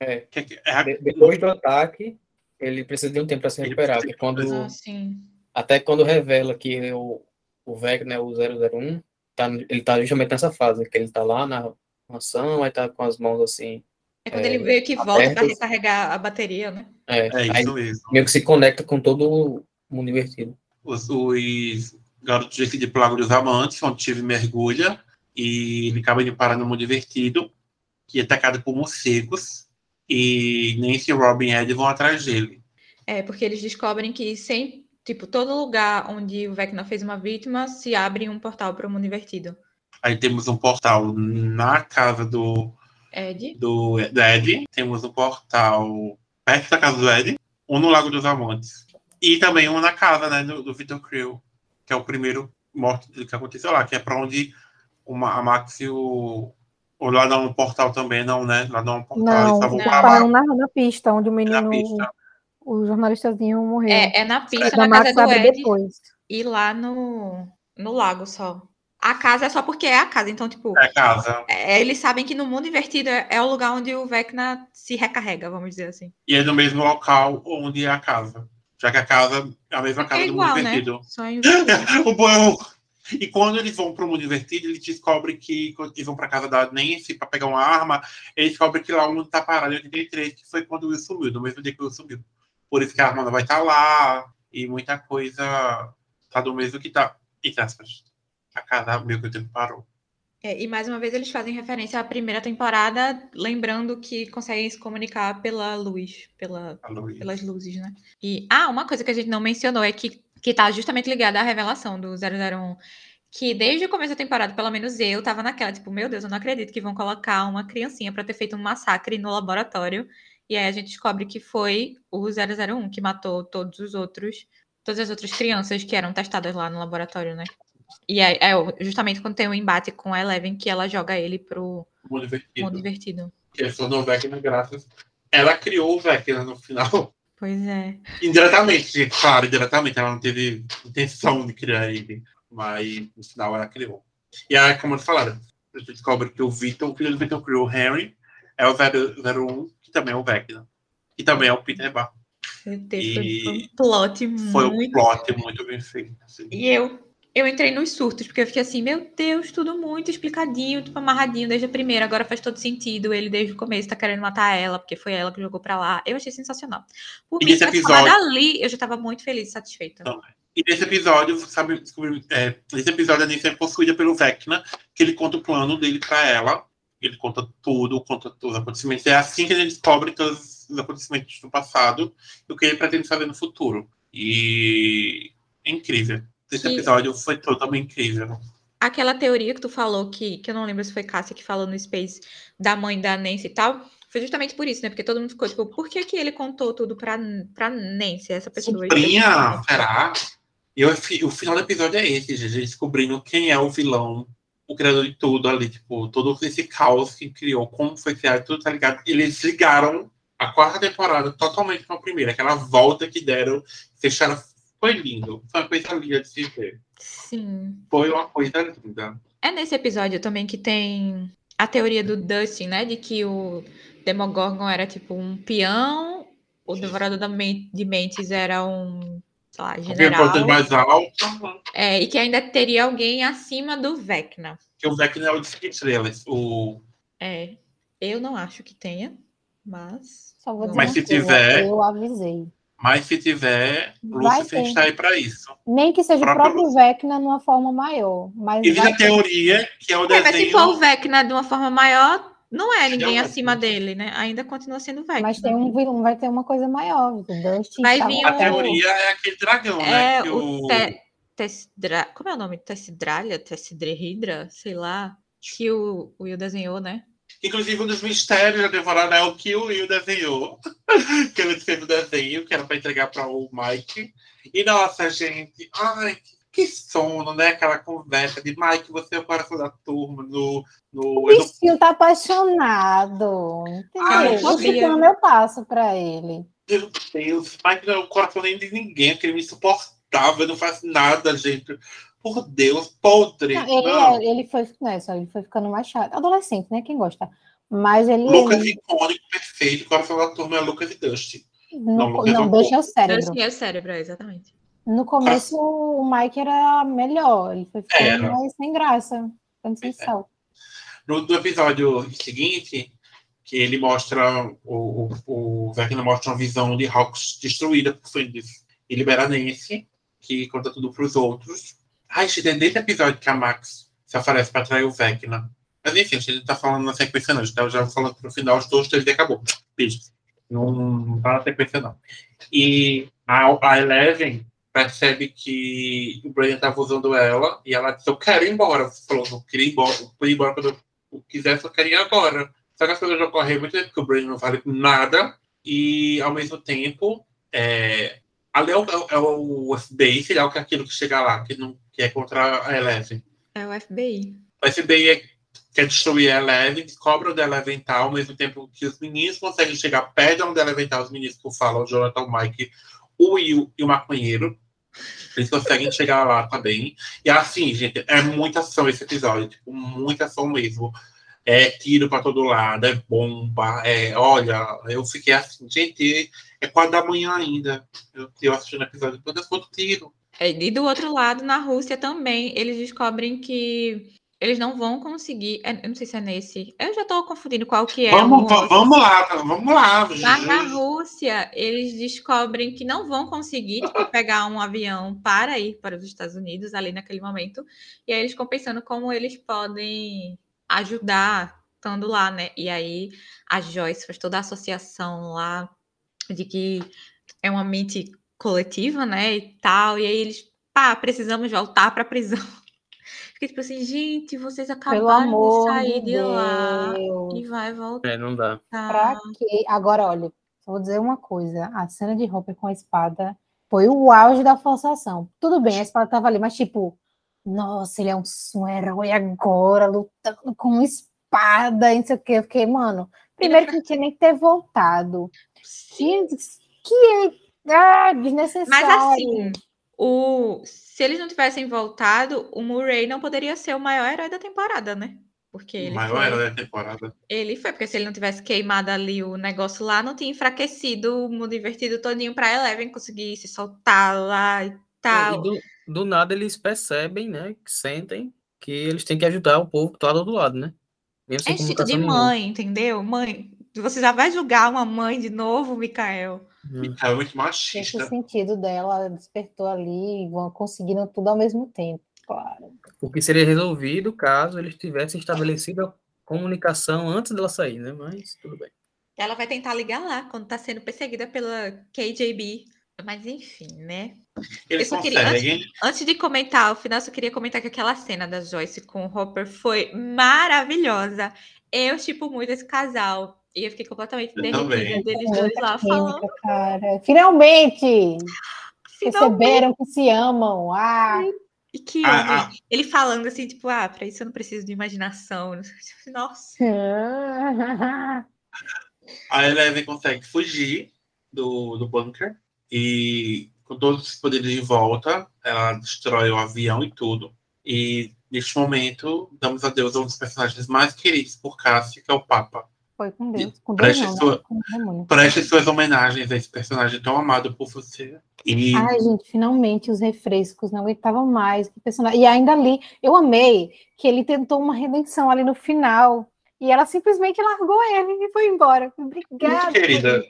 É. é, é depois do ataque, ele precisa de um tempo para se recuperar. Que quando, Ah, sim. até quando revela que o, o Vecna é o 001, tá, ele tá justamente nessa fase, que ele tá lá na mansão, aí tá com as mãos assim. É quando É, ele meio que volta para recarregar a bateria, né? É, É aí isso mesmo. meio que se conecta com todo o mundo invertido. Os, os garotos decidem pro Lago dos Amantes, onde tive mergulha, e ele acaba indo parar no mundo divertido, que é atacado por morcegos, e Nancy e Robin Ed vão atrás dele. É, porque eles descobrem que sem, tipo, todo lugar onde o Vecna fez uma vítima se abre um portal para o mundo invertido. Aí temos um portal na casa do, Ed, do, do Ed, temos um portal perto da casa do Ed, um no Lago dos Amantes, e também um na casa né, do, do Victor Creel, que é o primeiro morte que aconteceu lá, que é para onde uma, a Max e o. Ou lá dá um portal também, não, né? Lá dá um portal, Não, não. na, na pista, onde o na menino, pista. o jornalistazinho morreu. é, é na pista, da na Max casa do Ed depois. e lá no, no lago só. A casa é só porque é a casa, então, tipo, É casa. é, eles sabem que no mundo invertido é, é o lugar onde o Vecna se recarrega, vamos dizer assim. E é no mesmo local onde é a casa. Já que a casa é a mesma casa É do igual, mundo né? invertido. Só invertido. o bom. E quando eles vão para o mundo invertido, eles descobrem que eles vão para casa da Nancy para pegar uma arma, eles descobrem que lá o mundo está parado em 83, que foi quando o Will sumiu, no mesmo dia que o Will sumiu. Por isso que a arma não vai estar lá e muita coisa tá do mesmo que tá. Entre aspas. A casa meio que o tempo parou. É, e mais uma vez eles fazem referência à primeira temporada, lembrando que conseguem se comunicar pela luz, pela, Luísa. pelas luzes, né? E, ah, uma coisa que a gente não mencionou é que, que tá justamente ligada à revelação do 001. Que desde o começo da temporada, pelo menos eu, tava naquela, tipo, meu Deus, eu não acredito que vão colocar uma criancinha pra ter feito um massacre no laboratório. E aí a gente descobre que foi o 001 que matou todos os outros, todas as outras crianças que eram testadas lá no laboratório, né? E é, é justamente quando tem o embate com a Eleven que ela joga ele pro Mundo invertido. mundo invertido. Que é só no Vecna, graças. Ela criou o Vecna no final. Pois é. Indiretamente, claro, indiretamente. Ela não teve intenção de criar ele. Mas no final ela criou. E aí, como eles falaram, a gente descobre que o Victor, o filho do Victor criou o Henry, é o 001, que também é o Vecna. Que também é o Peter Bar. Meu Deus, foi- E foi um plot Foi um muito. plot muito bem feito. assim. E eu, eu entrei nos surtos, porque eu fiquei assim, meu Deus, tudo muito explicadinho, tipo, amarradinho desde a primeira, agora faz todo sentido. Ele desde o começo tá querendo matar ela, porque foi ela que jogou pra lá. Eu achei sensacional. Por E mim, episódio- ali, eu já tava muito feliz e satisfeita. Então, E nesse episódio, sabe, descobri, é, nesse episódio a Nancy é possuída pelo Vecna, que ele conta o plano dele pra ela. Ele conta tudo, conta todos os acontecimentos. É assim que a gente descobre todos os acontecimentos do passado e o que ele pretende fazer no futuro. E é incrível. Esse episódio foi totalmente incrível. Aquela teoria que tu falou, que, que eu não lembro se foi Cássia que falou no Space, da mãe da Nancy e tal, foi justamente por isso, né? Porque todo mundo ficou, tipo, por que, que ele contou tudo pra, pra Nancy, essa pessoa? Sobrinha, será? E fi- o final do episódio é esse, gente, descobrindo quem é o vilão, o criador de tudo ali, tipo, todo esse caos que criou, como foi criado, tudo tá ligado. Eles ligaram a quarta temporada totalmente com a primeira, aquela volta que deram, fecharam. Foi lindo, foi uma coisa linda de se ver. Sim. Foi uma coisa linda. É nesse episódio também que tem a teoria do Dustin, né? De que o Demogorgon era tipo um peão, o Devorador de Mentes era um, sei lá, general. mais alto, É, e que ainda teria alguém acima do Vecna. que o Vecna é o de cinco estrelas. O... É, eu não acho que tenha, mas. Só vou dizer Mas se coisa, tiver- Eu avisei. Mas se tiver, Lúcifer está aí para isso. Nem que seja o Próprio próprio Vecna numa forma maior. Mas Existe vai a teoria que é o É, mas se desenho. for o Vecna de uma forma maior, não é ninguém Não, acima dele, né? Ainda continua sendo Vecna. Mas tem um vilão, vai ter uma coisa maior. Vai tá vir lá. A teoria é aquele dragão, né? É Que o, o... te, Tessidra... Como é o nome? Tessidralia? Tessidrehidra? Sei lá. Que o, o Will desenhou, né? Inclusive, um dos mistérios da temporada é o que o Will desenhou. que ele fez o desenho, que era para entregar para o Mike. E nossa, gente, ai, que- que sono, né? Aquela conversa de Mike, você é o coração da turma no. no, O eu não- Priscila tá apaixonado. Entendeu? Eu ficando, eu passo pra ele. Meu Deus, Mike não é o coração nem de ninguém, aquele insuportável, não faz nada, gente. Por Deus, podre. Não, ele, não. é- ele foi, não é só, ele foi ficando mais chato. Adolescente, né? Quem gosta. Mas ele. Lucas ele- icônico, perfeito. O coração da turma é Lucas e Dusty. No, Não, não, Lucas é um Dustin é o cérebro. tinha o cérebro, é, exatamente. No começo, o Mike era melhor. Ele foi ficando mais sem graça. Ficando sem é. sal. No, no episódio seguinte, que ele mostra, o, o, o Vecna mostra uma visão de Hawks destruída por Fendis e libera Nancy, que conta tudo pros outros. Ai, gente, é nesse episódio que a Max se oferece pra trair o Vecna. Mas enfim, a gente tá falando na sequência não, a gente tá já falando pro final, os dois, três e acabou. Beijo. Não, não tá na sequência não. E a, a Eleven percebe que o Brian tava usando ela e ela disse, eu quero ir embora. Falou, não queria ir embora, eu queria ir embora quando eu quisesse, eu queria ir agora. Só que as coisas já ocorreram muito tempo, porque o Brian não vale nada e, ao mesmo tempo, é, ali é o, é o FBI, sei lá o que é aquilo que chega lá, que, não, que é contra a Eleven. É o FBI. O FBI é, quer destruir a Eleven, descobre onde a Eleven tá, ao mesmo tempo que os meninos conseguem chegar perto de onde Eleven tá, os meninos que falam, o Jonathan, o Mike, o Will e o maconheiro. Eles conseguem chegar lá também. E assim, gente, é muita ação esse episódio, tipo, muita ação mesmo. É tiro pra todo lado, é bomba, é. Olha, eu fiquei assim, gente, é quase da manhã ainda. Eu, eu assistindo o episódio todo, eu todo tiro. É, E do outro lado, na Rússia também, eles descobrem que eles não vão conseguir. é, Eu não sei se é nesse. Eu já tô confundindo qual que é. vamos, vamos lá, vamos lá. Lá na Rússia, eles descobrem que não vão conseguir tipo, pegar um avião para ir para os Estados Unidos ali naquele momento. E aí eles ficam pensando como eles podem ajudar estando lá, né? E aí a Joyce faz toda a associação lá de que é uma mente coletiva, né? E tal. E aí eles, pá, precisamos voltar para a prisão. Fiquei tipo assim, gente, vocês acabaram amor de sair de de lá e vai voltar. É, não dá. Pra quê? Agora, olha, só vou dizer uma coisa. A cena de Hopper com a espada foi o auge da forçação. Tudo bem, a espada tava ali, mas tipo, nossa, ele é um, um herói agora, lutando com uma espada, e não sei o quê. Eu fiquei, mano, primeiro que não tinha nem que ter voltado. Que, que ah, desnecessário. Mas assim, o... se eles não tivessem voltado, o Murray não poderia ser o maior herói da temporada, né? Porque O ele maior foi... era da temporada. ele foi, porque se ele não tivesse queimado ali o negócio lá, não tinha enfraquecido o mundo invertido todinho pra Eleven conseguir se soltar lá e É, tal. e do, do nada eles percebem, né? Que sentem que eles têm que ajudar o povo que tá do outro lado, né? Mesmo É instinto de comunicação nenhuma. mãe, entendeu? Mãe, você já vai julgar uma mãe de novo, Mikael? Hum. É muito Esse machista. sentido dela despertou ali, vão conseguindo tudo ao mesmo tempo, claro. Porque seria resolvido caso eles tivessem estabelecido a comunicação antes dela sair, né? Mas tudo bem. Ela vai tentar ligar lá quando tá sendo perseguida pela KJB. Mas enfim, né? Eles Eu só queria- conseguem. Antes de comentar, ao final, eu só queria comentar que aquela cena da Joyce com o Hopper foi maravilhosa. Eu, tipo, muito esse casal. E eu fiquei completamente Eu derretida deles dois lá química, falando. cara. Finalmente! Finalmente. Perceberam que se amam. Ah, E que Ah, homem. Ele falando assim, tipo, ah, pra isso eu não preciso de imaginação. Nossa. A Eleven consegue fugir do, do bunker e com todos os poderes de volta, ela destrói o avião e tudo. E neste momento, damos adeus a um dos personagens mais queridos por Cassie, que é o Papa. Foi com Deus. Com Deus Preste não, sua- né? Com. Preste suas homenagens a esse personagem tão amado por você. E Ai, gente, finalmente os refrescos não aguentavam mais. Que personagem. E ainda ali, eu amei que ele tentou uma redenção ali no final. E ela simplesmente largou ele e foi embora. Obrigada. Muito querida.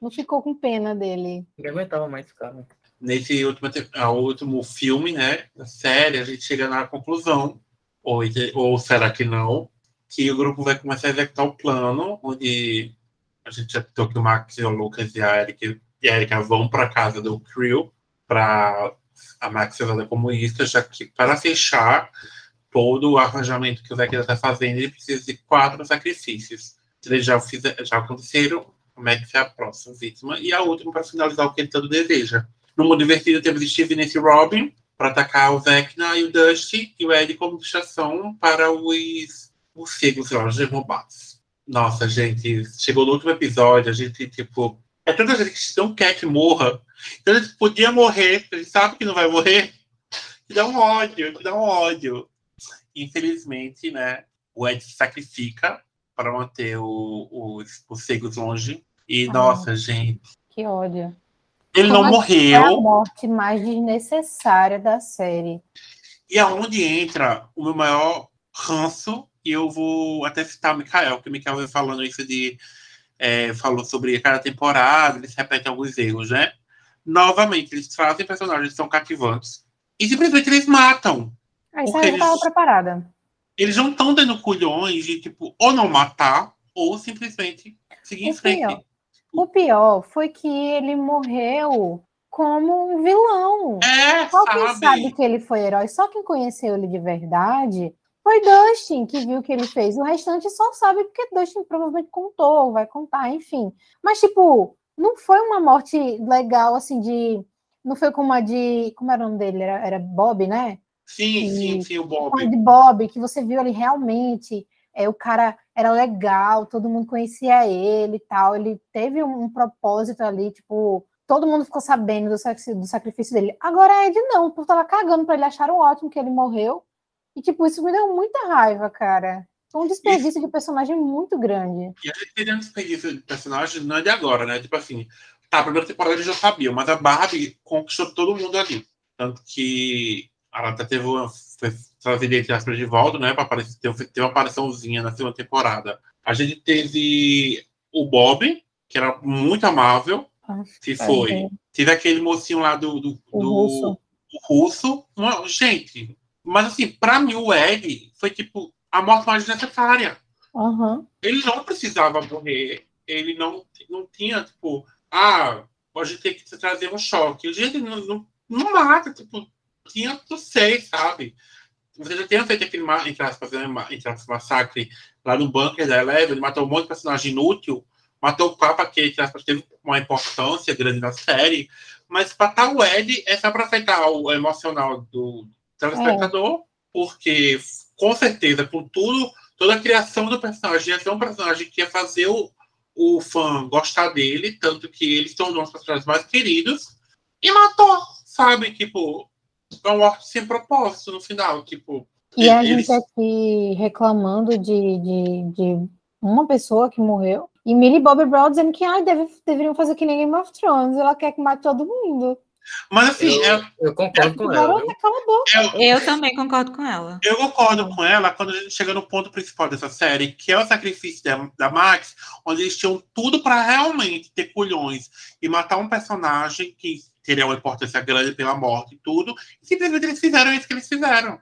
Não ficou com pena dele. Ninguém aguentava mais cara. nesse último, ah, último filme, né, da série, a gente chega na conclusão, ou, ou será que não, que o grupo vai começar a executar o plano, onde a gente já citou que o Max, o Lucas e a Erika, e a Erika vão para casa do Crew, para a Max ser isca, já que para fechar todo o arranjamento que o Vecna está fazendo, ele precisa de quatro sacrifícios. Eles já, fizer, já aconteceram, o Max é a próxima vítima, e a última para finalizar o que ele tanto deseja. No mundo divertido temos Steve nesse Robin para atacar o Vecna e o Dusty e o Ed como distração para os morcegos lá, os germobados. Nossa, gente, chegou no último episódio, a gente, tipo, é tanta gente que não quer que morra. Então a gente podia morrer, a gente sabe que não vai morrer. Que dá um ódio, que dá um ódio. Infelizmente, né, o Ed se sacrifica para manter o- os morcegos longe. E, Ah. nossa, gente, Que ódio. Ele não Como É a morreu. morte mais desnecessária da série. E aonde entra o meu maior ranço, e eu vou até citar o Mikael, que o Mikael veio falando isso de. é, falou sobre cada temporada, eles repetem alguns erros, né? Novamente, eles trazem personagens que são cativantes e simplesmente eles matam. Ah, isso aí eu tava eles- preparada. Eles não estão dando culhões de, tipo, ou não matar, ou simplesmente seguir em O frente. pior. O pior foi que ele morreu como um vilão. É, Só quem sabe? sabe que ele foi herói, só quem conheceu ele de verdade foi Dustin, que viu o que ele fez. O restante só sabe porque Dustin provavelmente contou, vai contar, enfim. Mas, tipo, não foi uma morte legal, assim, de. Não foi como a de. Como era o nome dele? Era, era Bob, né? Sim, sim, sim, o Bob. de Bob, que você viu ali realmente, é, o cara era legal, todo mundo conhecia ele e tal, ele teve um, um propósito ali, tipo, todo mundo ficou sabendo do, do sacrifício dele. Agora a Ed não, o povo tava cagando pra ele, acharam ótimo que ele morreu, e tipo, isso me deu muita raiva, cara. Foi um desperdício de personagem muito grande. E a gente teria um desperdício de personagem não é de agora, né? Tipo assim, tá, a primeira temporada eles já sabiam, mas a Barbie conquistou todo mundo ali. Tanto que ela até teve uma, foi trazida entre aspas de volta, né? Pra aparecer, teve, teve uma apariçãozinha na segunda temporada. A gente teve o Bob, que era muito amável, se foi. É, Teve aquele mocinho lá do, do, O do- russo. o russo. Uma- gente, mas assim, pra mim o Ed foi tipo a morte mais necessária Aham. ele não precisava morrer. Ele não, não tinha, tipo, ah, gente tem que trazer um choque. Gente, não, não, não mata, tipo, tinha, sei, sabe? Você já tinha feito aquele, entre aspas, né, entre aspas, massacre lá no bunker da Eleven, ele matou um monte de personagem inútil, matou o Papa, que, entre aspas, teve uma importância grande na série, mas matar o Ed é só para afetar o emocional do telespectador, porque, com certeza, com tudo toda a criação do personagem ia ser um personagem que ia fazer o, o fã gostar dele, tanto que ele se tornou um dos personagens mais queridos, e matou, sabe? Tipo, é uma morte sem propósito no final. Tipo, E a gente aqui reclamando de, de, de uma pessoa que morreu. E Millie Bobby Brown dizendo que ai, deve, deveriam fazer que nem Game of Thrones. Ela quer que mate todo mundo. Mas assim, Eu, é- eu concordo com ela. Garota, viu? cala a boca. Eu também concordo com ela. eu concordo com ela quando a gente chega no ponto principal dessa série, que é o sacrifício da, da Max, onde eles tinham tudo para realmente ter culhões e matar um personagem que teria uma importância grande pela morte e tudo, e simplesmente eles fizeram isso que eles fizeram.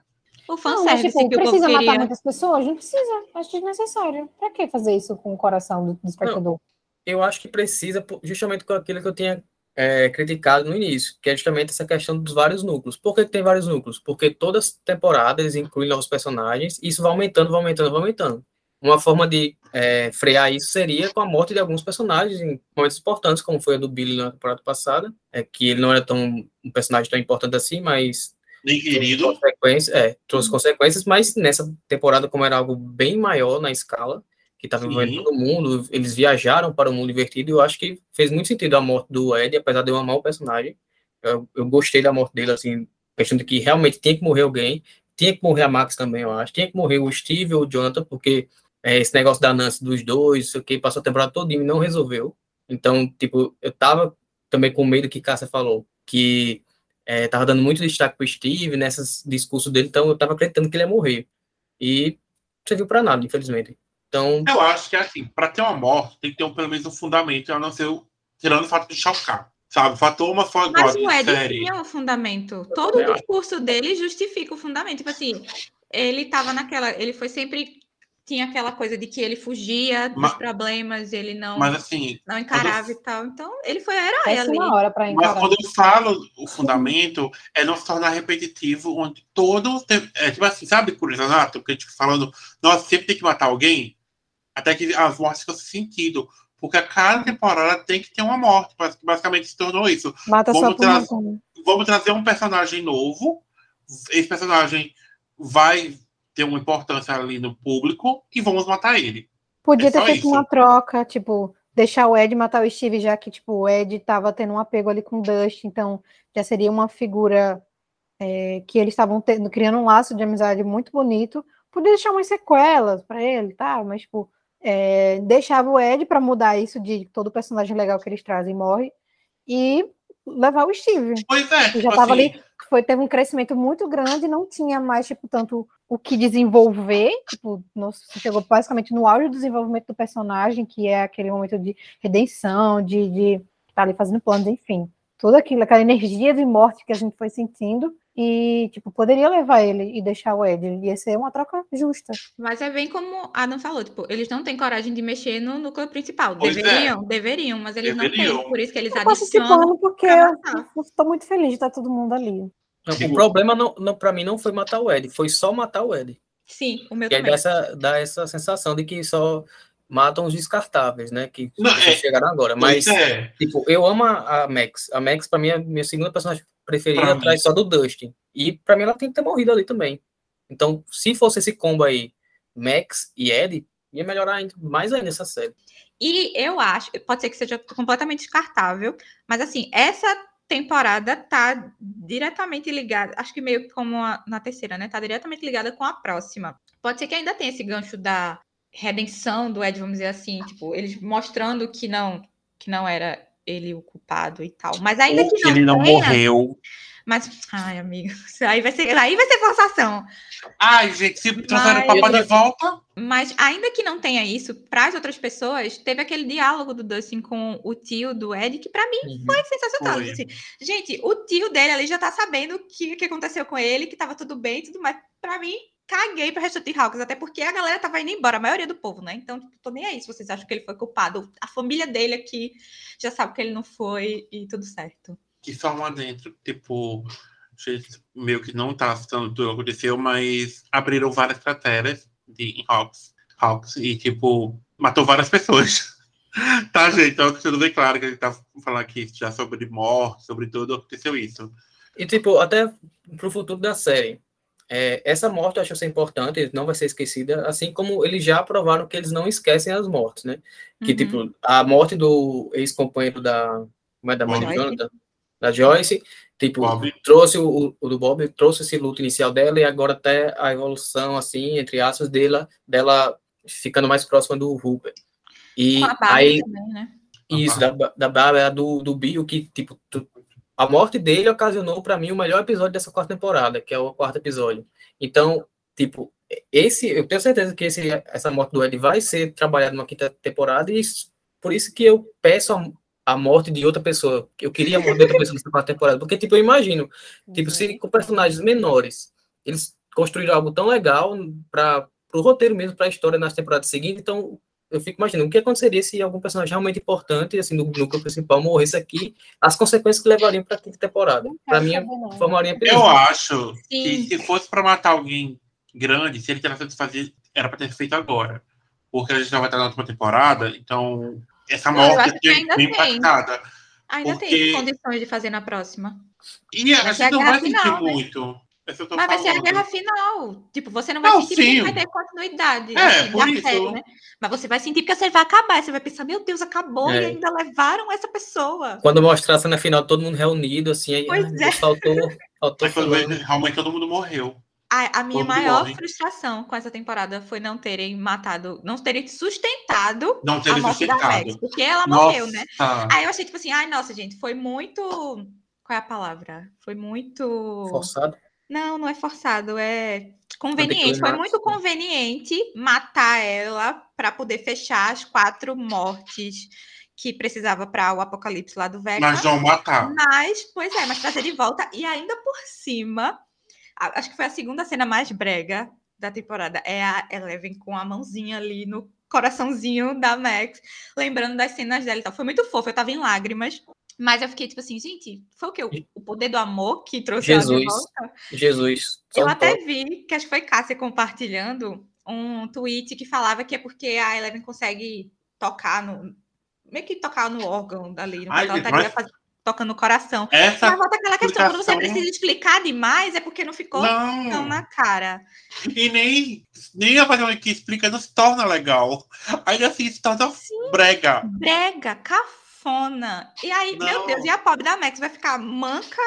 O Não, mas, fanservice tipo, que o precisa matar queria. muitas pessoas? Não precisa. Acho desnecessário. Pra que fazer isso com o coração do, do espectador? Eu acho que precisa, justamente com aquilo que eu tinha é, criticado no início, que é justamente essa questão dos vários núcleos. Por que, que tem vários núcleos? Porque todas as temporadas eles incluem novos personagens, e isso vai aumentando, vai aumentando, vai aumentando. Uma forma de é, frear isso seria com a morte de alguns personagens em momentos importantes, como foi a do Billy na temporada passada, é, que ele não era tão um personagem tão importante assim, mas Nem querido. consequências, é, trouxe consequências, mas nessa temporada, como era algo bem maior na escala, que estava envolvendo todo mundo, eles viajaram para o mundo invertido, e eu acho que fez muito sentido a morte do Ed, apesar de eu amar o personagem. Eu, eu gostei da morte dele, assim, questão de que realmente tinha que morrer alguém, tinha que morrer a Max também, eu acho, tinha que morrer o Steve ou o Jonathan, porque é, esse negócio da Nancy dos dois, sei o que, passou a temporada toda e não resolveu. Então, tipo, eu tava também com medo que Cássia falou, que é, tava dando muito destaque pro Steve nesses discursos dele, então eu tava acreditando que ele ia morrer. E não serviu para nada, infelizmente. Então, Eu acho que assim, para ter uma morte, tem que ter um, pelo menos um fundamento, a não ser o, tirando o fato de chocar. Sabe? O fator uma for Mas God o Ed série. tinha um fundamento. Todo o discurso dele justifica o fundamento. Tipo assim, ele tava naquela. Ele foi sempre. Tinha aquela coisa de que ele fugia dos Ma- problemas, ele não, Mas assim, não encarava e tal. Então, ele foi herói ali. Péssima hora pra Mas encarar. quando eu falo o fundamento, é não se tornar repetitivo, onde todo. tem- É tipo assim, sabe, Curiosato? Que a gente fica falando, nossa, sempre tem que matar alguém, até que as mortes ficam sem sentido. Porque a cada temporada tem que ter uma morte. bas- Basicamente se tornou isso. Mata só Vamos por tra-. Vamos trazer um personagem novo. Esse personagem vai ter uma importância ali no público e vamos matar ele. Podia É ter feito isso. uma troca, tipo, deixar o Ed matar o Steve, já que, tipo, o Ed tava tendo um apego ali com o Dust, então já seria uma figura é, que eles estavam tendo- criando um laço de amizade muito bonito. Podia deixar umas sequelas pra ele, tá? Mas, tipo, é, deixava o Ed pra mudar isso de todo personagem legal que eles trazem morre. e levar o Steve. Pois é, já tipo tava assim, ali, foi, teve um crescimento muito grande, não tinha mais, tipo, tanto o que desenvolver, tipo, no- chegou basicamente no auge do desenvolvimento do personagem, que é aquele momento de redenção, de, estar ali fazendo planos, enfim. Tudo aquilo, aquela energia de morte que a gente foi sentindo, e, tipo, poderia levar ele e deixar o Ed, ia ser uma troca justa. Mas é bem como a Adam falou, tipo, eles não têm coragem de mexer no núcleo principal. Pois é. deveriam, deveriam, mas eles não Deveriam. têm. Por isso que eles Eu adicionam. porque eu estou muito feliz de estar todo mundo ali. Não, o problema não, não, para mim não foi matar o Ed, foi só matar o Ed. Sim, o meu E aí também. dá essa, dá essa sensação de que só matam os descartáveis, né? Que Não, é- chegaram agora. Mas, é. tipo, eu amo a a Max. A Max, pra mim, é a minha segunda personagem preferida, Pra mim. atrás só do Dustin. E pra mim ela tem que ter morrido ali também. Então, se fosse esse combo aí, Max e Ed, ia melhorar ainda, mais ainda essa série. E eu acho, pode ser que seja completamente descartável, mas assim, essa temporada tá diretamente ligada, acho que meio que como a- na terceira, né? Tá diretamente ligada com a próxima. Pode ser que ainda tenha esse gancho da redenção do Ed, vamos dizer assim, tipo, eles mostrando que não, que não era ele o culpado e tal. Mas ainda Ou que que não ele não tenha, morreu. mas ai, amigo, isso aí vai ser, aí vai ser forçação. Ai, gente, se trouxeram o papai de volta. Mas ainda que não tenha isso, para as outras pessoas, teve aquele diálogo do Dustin com o tio do Ed, que para mim foi sensacional. Foi. assim. gente, o tio dele ali já tá sabendo o que, que aconteceu com ele, que tava tudo bem e tudo mais. Pra mim, caguei pra Restart Hawks, até porque a galera tava indo embora, a maioria do povo, né? Então, tipo, tô nem aí se vocês acham que ele foi culpado. A família dele aqui já sabe que ele não foi e tudo certo. que só lá dentro, tipo, gente, meio que não tá citando tudo que aconteceu, mas abriram várias crateras de, em Hawks, Hawks e, tipo, matou várias pessoas. tá, gente? Então, tudo bem claro que a gente tá falando aqui já sobre morte, sobre tudo, aconteceu isso. E, tipo, até pro futuro da série. É, essa morte eu acho que é importante, não vai ser esquecida, assim como eles já provaram que eles não esquecem as mortes, né? Que, Uhum. tipo, a morte do ex-companheiro da. Como é da mãe Joyce. Jonathan? Da Joyce, tipo, Bob. trouxe o, o do Bob, trouxe esse luto inicial dela e agora até a evolução, assim, entre aspas, dela, dela ficando mais próxima do Rupert. E Com a Barbie aí, também, né? isso, da, da Bárbara, do, do Bill, que, tipo, tu- a morte dele ocasionou para mim o melhor episódio dessa quarta temporada, que é o quarto episódio. Então, tipo, esse, eu tenho certeza que esse, essa morte do Ed vai ser trabalhada numa quinta temporada, e isso- por isso que eu peço a, a morte de outra pessoa. Eu queria a morte de outra pessoa nessa quarta temporada, porque, tipo, eu imagino, tipo, se com personagens menores, eles construíram algo tão legal para o roteiro mesmo, para a história nas temporadas seguintes, então eu fico imaginando o que aconteceria se algum personagem realmente importante, assim, do núcleo principal morresse aqui, as consequências que levariam para a quinta temporada. Para mim, formaria Eu perigo. acho que Sim. se fosse pra matar alguém grande, se ele tivesse fazer, era pra ter feito agora. Porque a gente já vai estar na última temporada, então essa eu morte acho que é tem. impactada. Ainda Porque- tem condições de fazer na próxima. E a gente não vai sentir final, né? Que Mas vai ser a falando. guerra final. Tipo, você não vai Não, sentir sim. vai ter continuidade É, assim, por da isso. série, né? Mas você vai sentir porque a série vai acabar. Você vai pensar, meu Deus, acabou É. e ainda levaram essa pessoa. Quando mostrar a cena final, todo mundo reunido, assim, aí Pois ai, é. faltou, faltou realmente todo mundo morreu. A, a minha Todo maior homem. frustração com essa temporada foi não terem matado, não terem sustentado Não a teve morte da Max. sustentado. Porque ela Nossa. morreu, né? Aí eu achei, tipo assim, ai, nossa, gente, foi muito. Qual é a palavra? Foi muito. Forçado. Não, não é forçado, é conveniente. Foi muito conveniente matar ela para poder fechar as quatro mortes que precisava para o apocalipse lá do Vecna. Mas vão matar. Mas, pois é, mas trazer de volta e ainda por cima, acho que foi a segunda cena mais brega da temporada. É a Eleven com a mãozinha ali no coraçãozinho da Max, lembrando das cenas dela e tal. Foi muito fofo, eu tava em lágrimas. Mas eu fiquei tipo assim, gente, foi o quê? O- poder do amor que trouxe ela de Jesus. volta? Jesus. Eu até vi, que acho que foi Cássia compartilhando, um tweet que falava que é porque a Eleven consegue tocar no. meio que tocar no órgão dali. No Ai, ela estaria mas- faz- tocando no coração. Essa Mas volta aquela questão, quando você precisa explicar demais, é porque não ficou tão Não. na cara. E nem, nem a variante que explica não se torna legal. Ainda assim se torna brega. Brega, cafona. E aí, meu Não. Deus, e a pobre da Max vai ficar manca,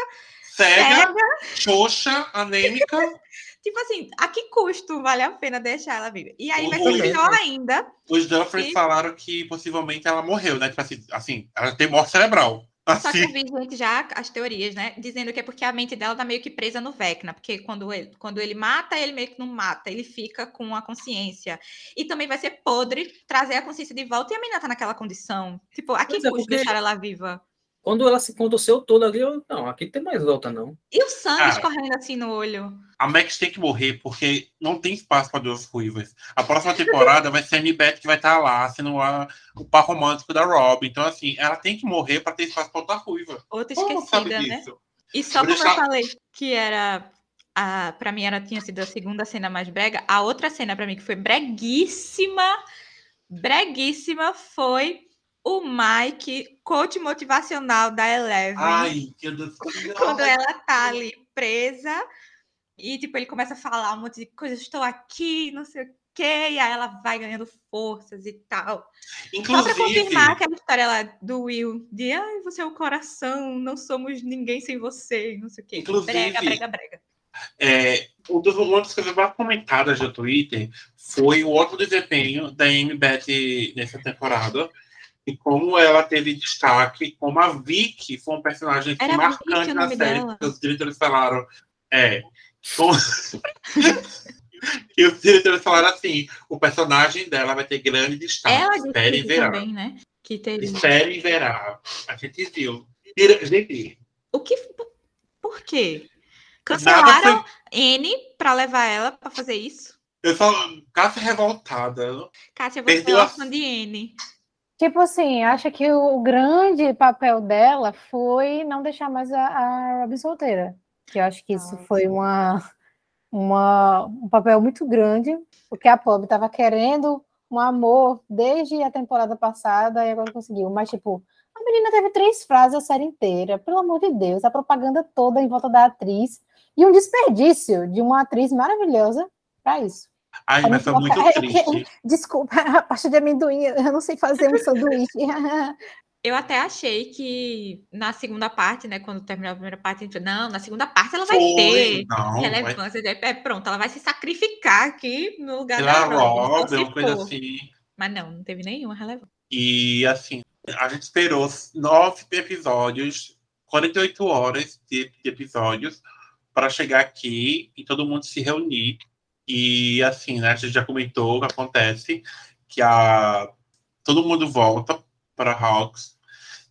Cega, cega. xoxa, anêmica. Tipo assim, a que custo vale a pena deixar ela viva? E aí vai ser Muito. pior ainda. Os Duffers Sim. falaram que possivelmente ela morreu, né? Tipo assim, assim, ela tem morte cerebral. Só que eu Assim, vi gente já as teorias, né? Dizendo que é porque a mente dela tá meio que presa no Vecna. Porque quando ele, quando ele mata, ele meio que não mata. Ele fica com a consciência. E também vai ser podre trazer a consciência de volta e a menina tá naquela condição. Tipo, a que Pois é, custo porque- deixar ela viva? Quando ela se contorceu toda ali, eu, não, aqui tem mais volta, não. E o sangue escorrendo assim no olho? a Max tem que morrer porque não tem espaço para duas ruivas. A próxima temporada vai ser a Annabeth que vai estar lá, sendo a- o par romântico da Rob. Então, assim, ela tem que morrer para ter espaço para outra ruiva. Outra não esquecida, né? disso? E só Vou como eu deixar- falei que era. A, pra mim, era, tinha sido a segunda cena mais brega. A outra cena, pra mim, que foi breguíssima, breguíssima, foi o Mike, coach motivacional da Eleven. Ai, Deus. quando ela tá ali presa e tipo ele começa a falar um monte de coisa, estou aqui, não sei o quê, e aí ela vai ganhando forças e tal. Só pra Inclusive, confirmar aquela história lá do Will, de ai, você é o coração, não somos ninguém sem você, não sei o quê. Inclusive- Brega, brega, brega. é, um dos, uma das coisas mais comentadas no Twitter foi o ótimo desempenho da Amy Beth nessa temporada. E como ela teve destaque, como a Vicky foi um personagem Era marcante na série, dela. porque os diretores falaram. É. como- e os diretores falaram assim: o personagem dela vai ter grande destaque. Ela espere e verá. também, né? Que teve. Espere e verá. A gente viu. Gente, O que. Por quê? Cancelaram. N pra levar ela pra fazer isso? Eu só. Cássia revoltada. Kátia, você é a- órfã de N. Tipo assim, acha que o grande papel dela foi não deixar mais a, a Robin solteira. Que eu acho que isso Nossa. foi uma, uma, um papel muito grande, porque a pobre estava querendo um amor desde a temporada passada e agora conseguiu. Mas, tipo, a menina teve três frases a série inteira, pelo amor de Deus, a propaganda toda em volta da atriz e um desperdício de uma atriz maravilhosa para isso. Ai, mas foi muito é, triste. Desculpa, a pasta de amendoim, eu não sei fazer um sanduíche. Eu até achei que na segunda parte, né, quando terminou a primeira parte, a gente falou, não, na segunda parte ela vai Foi. ter Não, vai relevância. É, é, pronto, ela vai se sacrificar aqui no lugar pela da Robin, uma coisa assim. Mas não, não teve nenhuma relevância. E assim, a gente esperou nove episódios, 48 horas de, de episódios, para chegar aqui e todo mundo se reunir. E assim, né, a gente já comentou o que acontece, que a, todo mundo volta para Hawks.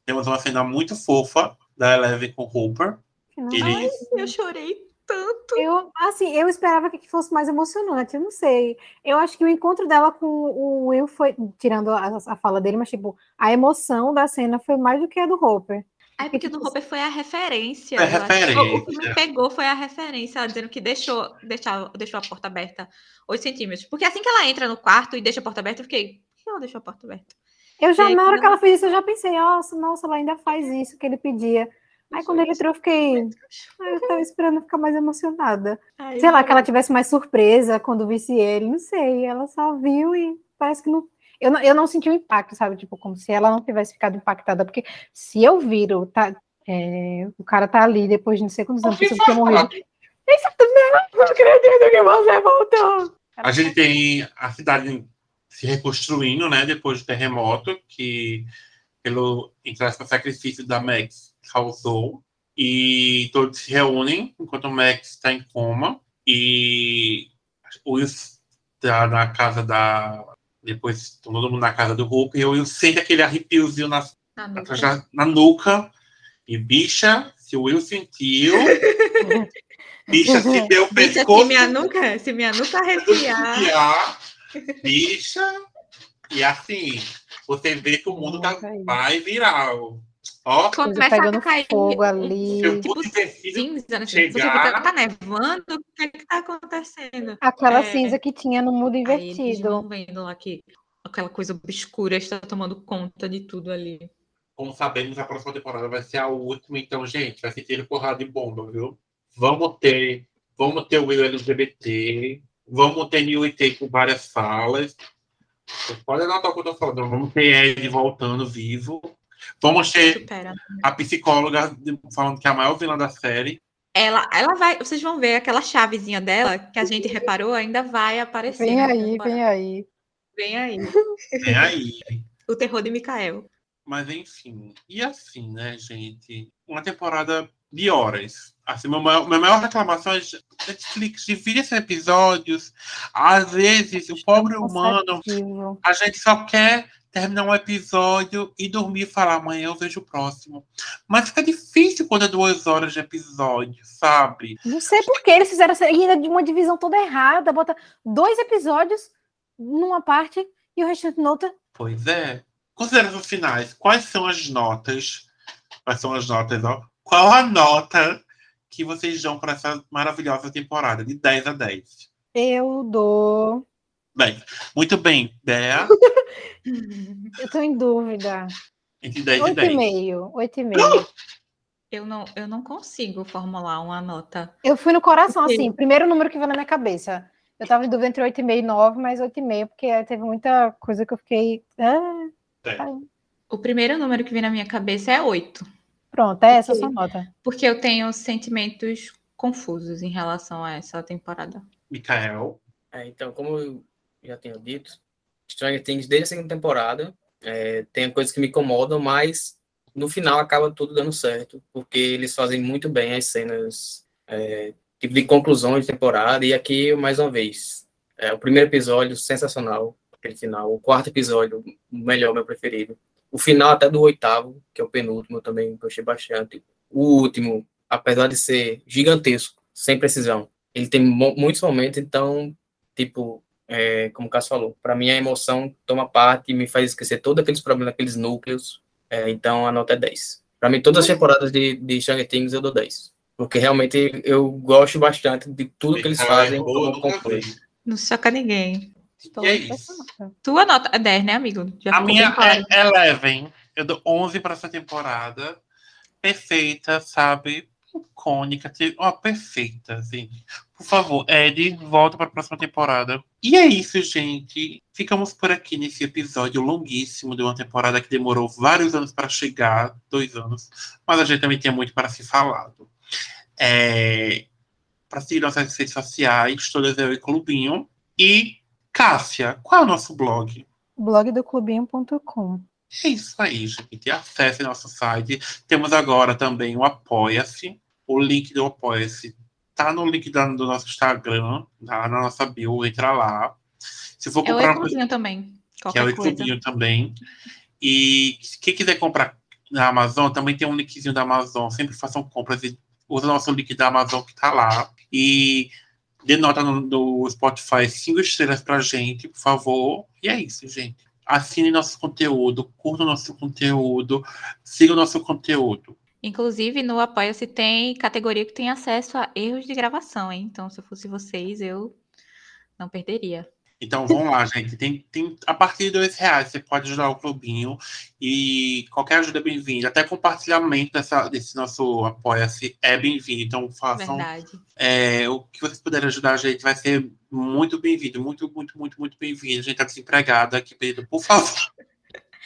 Temos uma cena muito fofa da Eleven com o Hooper. Eles, Eu chorei tanto. Eu, assim, eu esperava que fosse mais emocionante, eu não sei. Eu acho que o encontro dela com o Will foi, tirando a, a fala dele, mas tipo, a emoção da cena foi mais do que a do Hopper. Aí porque do Roper foi a referência. Foi a eu acho que O que referência. me pegou foi a referência, ela dizendo que deixou, deixou, deixou a porta aberta 8 centímetros. Porque assim que ela entra no quarto e deixa a porta aberta, eu fiquei, por que ela deixou a porta aberta? Eu já, aí, na hora que ela fez isso, eu já pensei, nossa, nossa, ela ainda faz isso que ele pedia. Aí quando ele entrou, eu fiquei, ah, eu tava esperando ficar mais emocionada. Sei lá, que ela tivesse mais surpresa quando visse ele, não sei. Ela só viu e parece que não. Eu não, eu não senti o impacto, sabe? Tipo, como se ela não tivesse ficado impactada. Porque se eu viro, tá, é, o cara tá ali depois de não sei quantos anos, que tinha fala? morrido. Não, não acredito que você voltou. A gente tem a cidade se reconstruindo, né, depois do terremoto, que pelo aspas, sacrifício da Max causou. E todos se reúnem enquanto o Max está em coma. E o está na casa da. Depois todo mundo na casa do Hulk. E o Will sente aquele arrepiozinho na, Na nuca. da- na nuca. E bicha, se o Will sentiu, bicha, se deu Bicha, pescoço. se minha nuca, se minha nuca arrepiar, Arrepiar, bicha. E assim, você vê que o mundo tá, vai virar. Ó, Coisa começa pegando a cair fogo ali. tipo, invertido. cinza, né? chegar- tá nevando? O que que tá acontecendo? Aquela É. cinza que tinha no mundo Aí eles invertido. vão vendo lá que aquela coisa obscura está tomando conta de tudo ali. Como sabemos, a próxima temporada vai ser a última. Então, gente, vai ser tiro porrada de bomba, viu? Vamos ter, vamos ter o Will LGBT, vamos ter New IT com várias falas. Pode anotar o que eu tô falando. Vamos ter Ed voltando vivo. Vamos ter Supera. a psicóloga falando que é a maior vilã da série. Ela, ela vai, vocês vão ver aquela chavezinha dela que a gente reparou ainda vai aparecer. Vem na aí, vem aí. Vem aí. É aí. O terror de Mikael. Mas enfim. E assim, né, gente? Uma temporada de horas. Assim, meu maior, minha maior reclamação é Netflix divide esses episódios. Às vezes, o pobre humano, a gente só quer terminar um episódio e dormir e falar amanhã eu vejo o próximo. Mas fica difícil quando é duas horas de episódio, sabe? Não sei por que eles fizeram ainda de uma divisão toda errada, bota dois episódios numa parte e o restante noutra. Pois é. Considerações finais, quais são as notas? Quais são as notas, ó? Qual a nota que vocês dão para essa maravilhosa temporada, de 10 a 10? Eu dou. Bem, muito bem, Bea. eu tô em dúvida. Entre 10 8 e 10. 8,5. 8,5. Eu não, eu não consigo formular uma nota. Eu fui no coração, porque... assim, primeiro número que veio na minha cabeça. Eu tava em dúvida entre 8,5 e 9, mas 8,5, porque teve muita coisa que eu fiquei. Ah, é. O primeiro número que vem na minha cabeça é 8. Pronto, é essa a sua nota. Porque eu tenho sentimentos confusos em relação a essa temporada. Mikael? É, então, como já tenho dito, Stranger Things desde a segunda temporada é, tem coisas que me incomodam, mas no final acaba tudo dando certo, porque eles fazem muito bem as cenas é, tipo de conclusão de temporada, e aqui, mais uma vez, é, o primeiro episódio, sensacional, aquele final, o quarto episódio, o melhor, meu preferido, o final até do oitavo, que é o penúltimo, eu também gostei bastante. O último, apesar de ser gigantesco, sem precisão, ele tem muitos momentos, então, tipo, é, como o Cássio falou, para mim a emoção toma parte e me faz esquecer todos aqueles problemas, aqueles núcleos, é, então a nota é 10. Para mim, todas as temporadas de, de Stranger Things eu dou 10. Porque realmente eu gosto bastante de tudo que eles fazem como Não choca ninguém. Estou é isso. Tua nota é 10, né, amigo? Já a minha é 11. Eu dou 11 para essa temporada. Perfeita, sabe? Icônica. Ó, perfeita, assim. Por favor, Ed, volta para a próxima temporada. E é isso, gente. Ficamos por aqui nesse episódio longuíssimo de uma temporada que demorou vários anos para chegar dois anos. Mas a gente também tinha muito para se falado. É, para seguir nossas redes sociais, todas eu e Clubinho. E Cássia, qual é o nosso blog? blogdoclubinho.com. É isso aí, gente. Acesse nosso site. Temos agora também o Apoia-se. O link do Apoia-se tá no link do, do nosso Instagram, tá na nossa bio, entra lá. Se for comprar é o Clubinho também. Que é o Clubinho também. E quem quiser comprar na Amazon, também tem um linkzinho da Amazon. Sempre façam compras e usa o nosso link da Amazon que tá lá. E Dê nota no, no Spotify cinco estrelas pra gente, por favor. E é isso, gente. Assine nosso conteúdo, curta o nosso conteúdo, siga o nosso conteúdo. Inclusive, no Apoia-se tem categoria que tem acesso a erros de gravação, hein? Então, se eu fosse vocês, eu não perderia. Então vamos lá, gente. Tem, tem, a partir de dois reais você pode ajudar o clubinho e qualquer ajuda é bem-vinda. Até compartilhamento dessa, desse nosso apoia-se é bem-vindo. Então façam é, o que vocês puderem ajudar a gente vai ser muito bem-vindo, muito, muito, muito, muito bem-vindo. A gente está desempregada aqui, pedindo, por favor.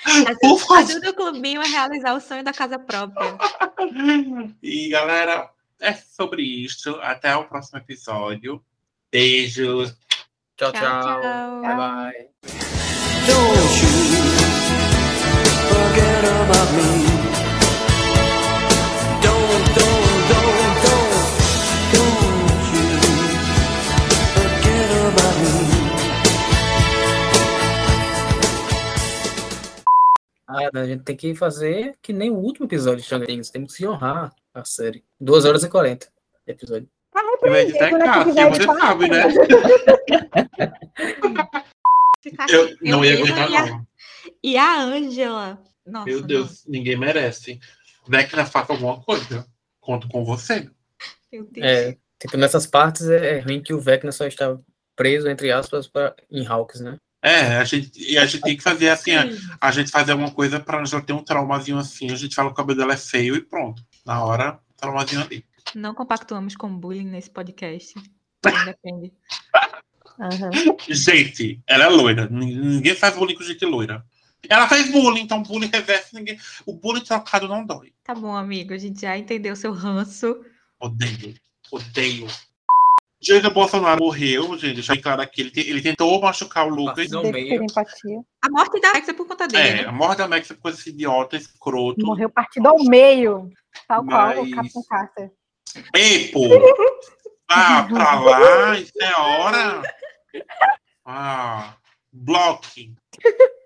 Favor. Ajuda o clubinho a realizar o sonho da casa própria. e galera, é sobre isso. Até o próximo episódio. Beijos. Tchau, tchau. tchau. Bye, bye. Don't you forget about me. Ah, a gente tem que fazer que nem o último episódio de Stranger Things. Temos que se honrar a série. 2 horas e 40 episódio. Você sabe, né? eu não ia aguentar, não. E a Ângela? Meu Deus, não. ninguém merece. Vecna, faça alguma coisa. Conto com você. Meu Deus. É, tipo, nessas partes é, é ruim que o Vecna só está preso, entre aspas, pra, em Hawks, né? É, a gente, a gente tem que fazer assim, a, a gente fazer alguma coisa pra já ter um traumazinho assim, a gente fala que o cabelo dela é feio e pronto. Na hora, traumazinho ali. Não compactuamos com bullying nesse podcast. Depende. Uhum. Gente, ela é loira. Ninguém faz bullying com gente loira. Ela faz bullying, então bullying reverso, ninguém. O bullying trocado não dói. Tá bom, amigo. A gente já entendeu seu ranço. Odeio. Odeio. Jair Bolsonaro morreu, gente. Bem claro aqui. Ele, ele tentou machucar o Lucas. Não, meio. empatia. A morte da Alex é por conta dele, É, né? a morte da Max é coisa esse idiota, escroto. Morreu partido ao meio. Tal qual o Mas- Capitão Carter. Ei, pô! Vá pra lá, isso é hora! Ah, bloque.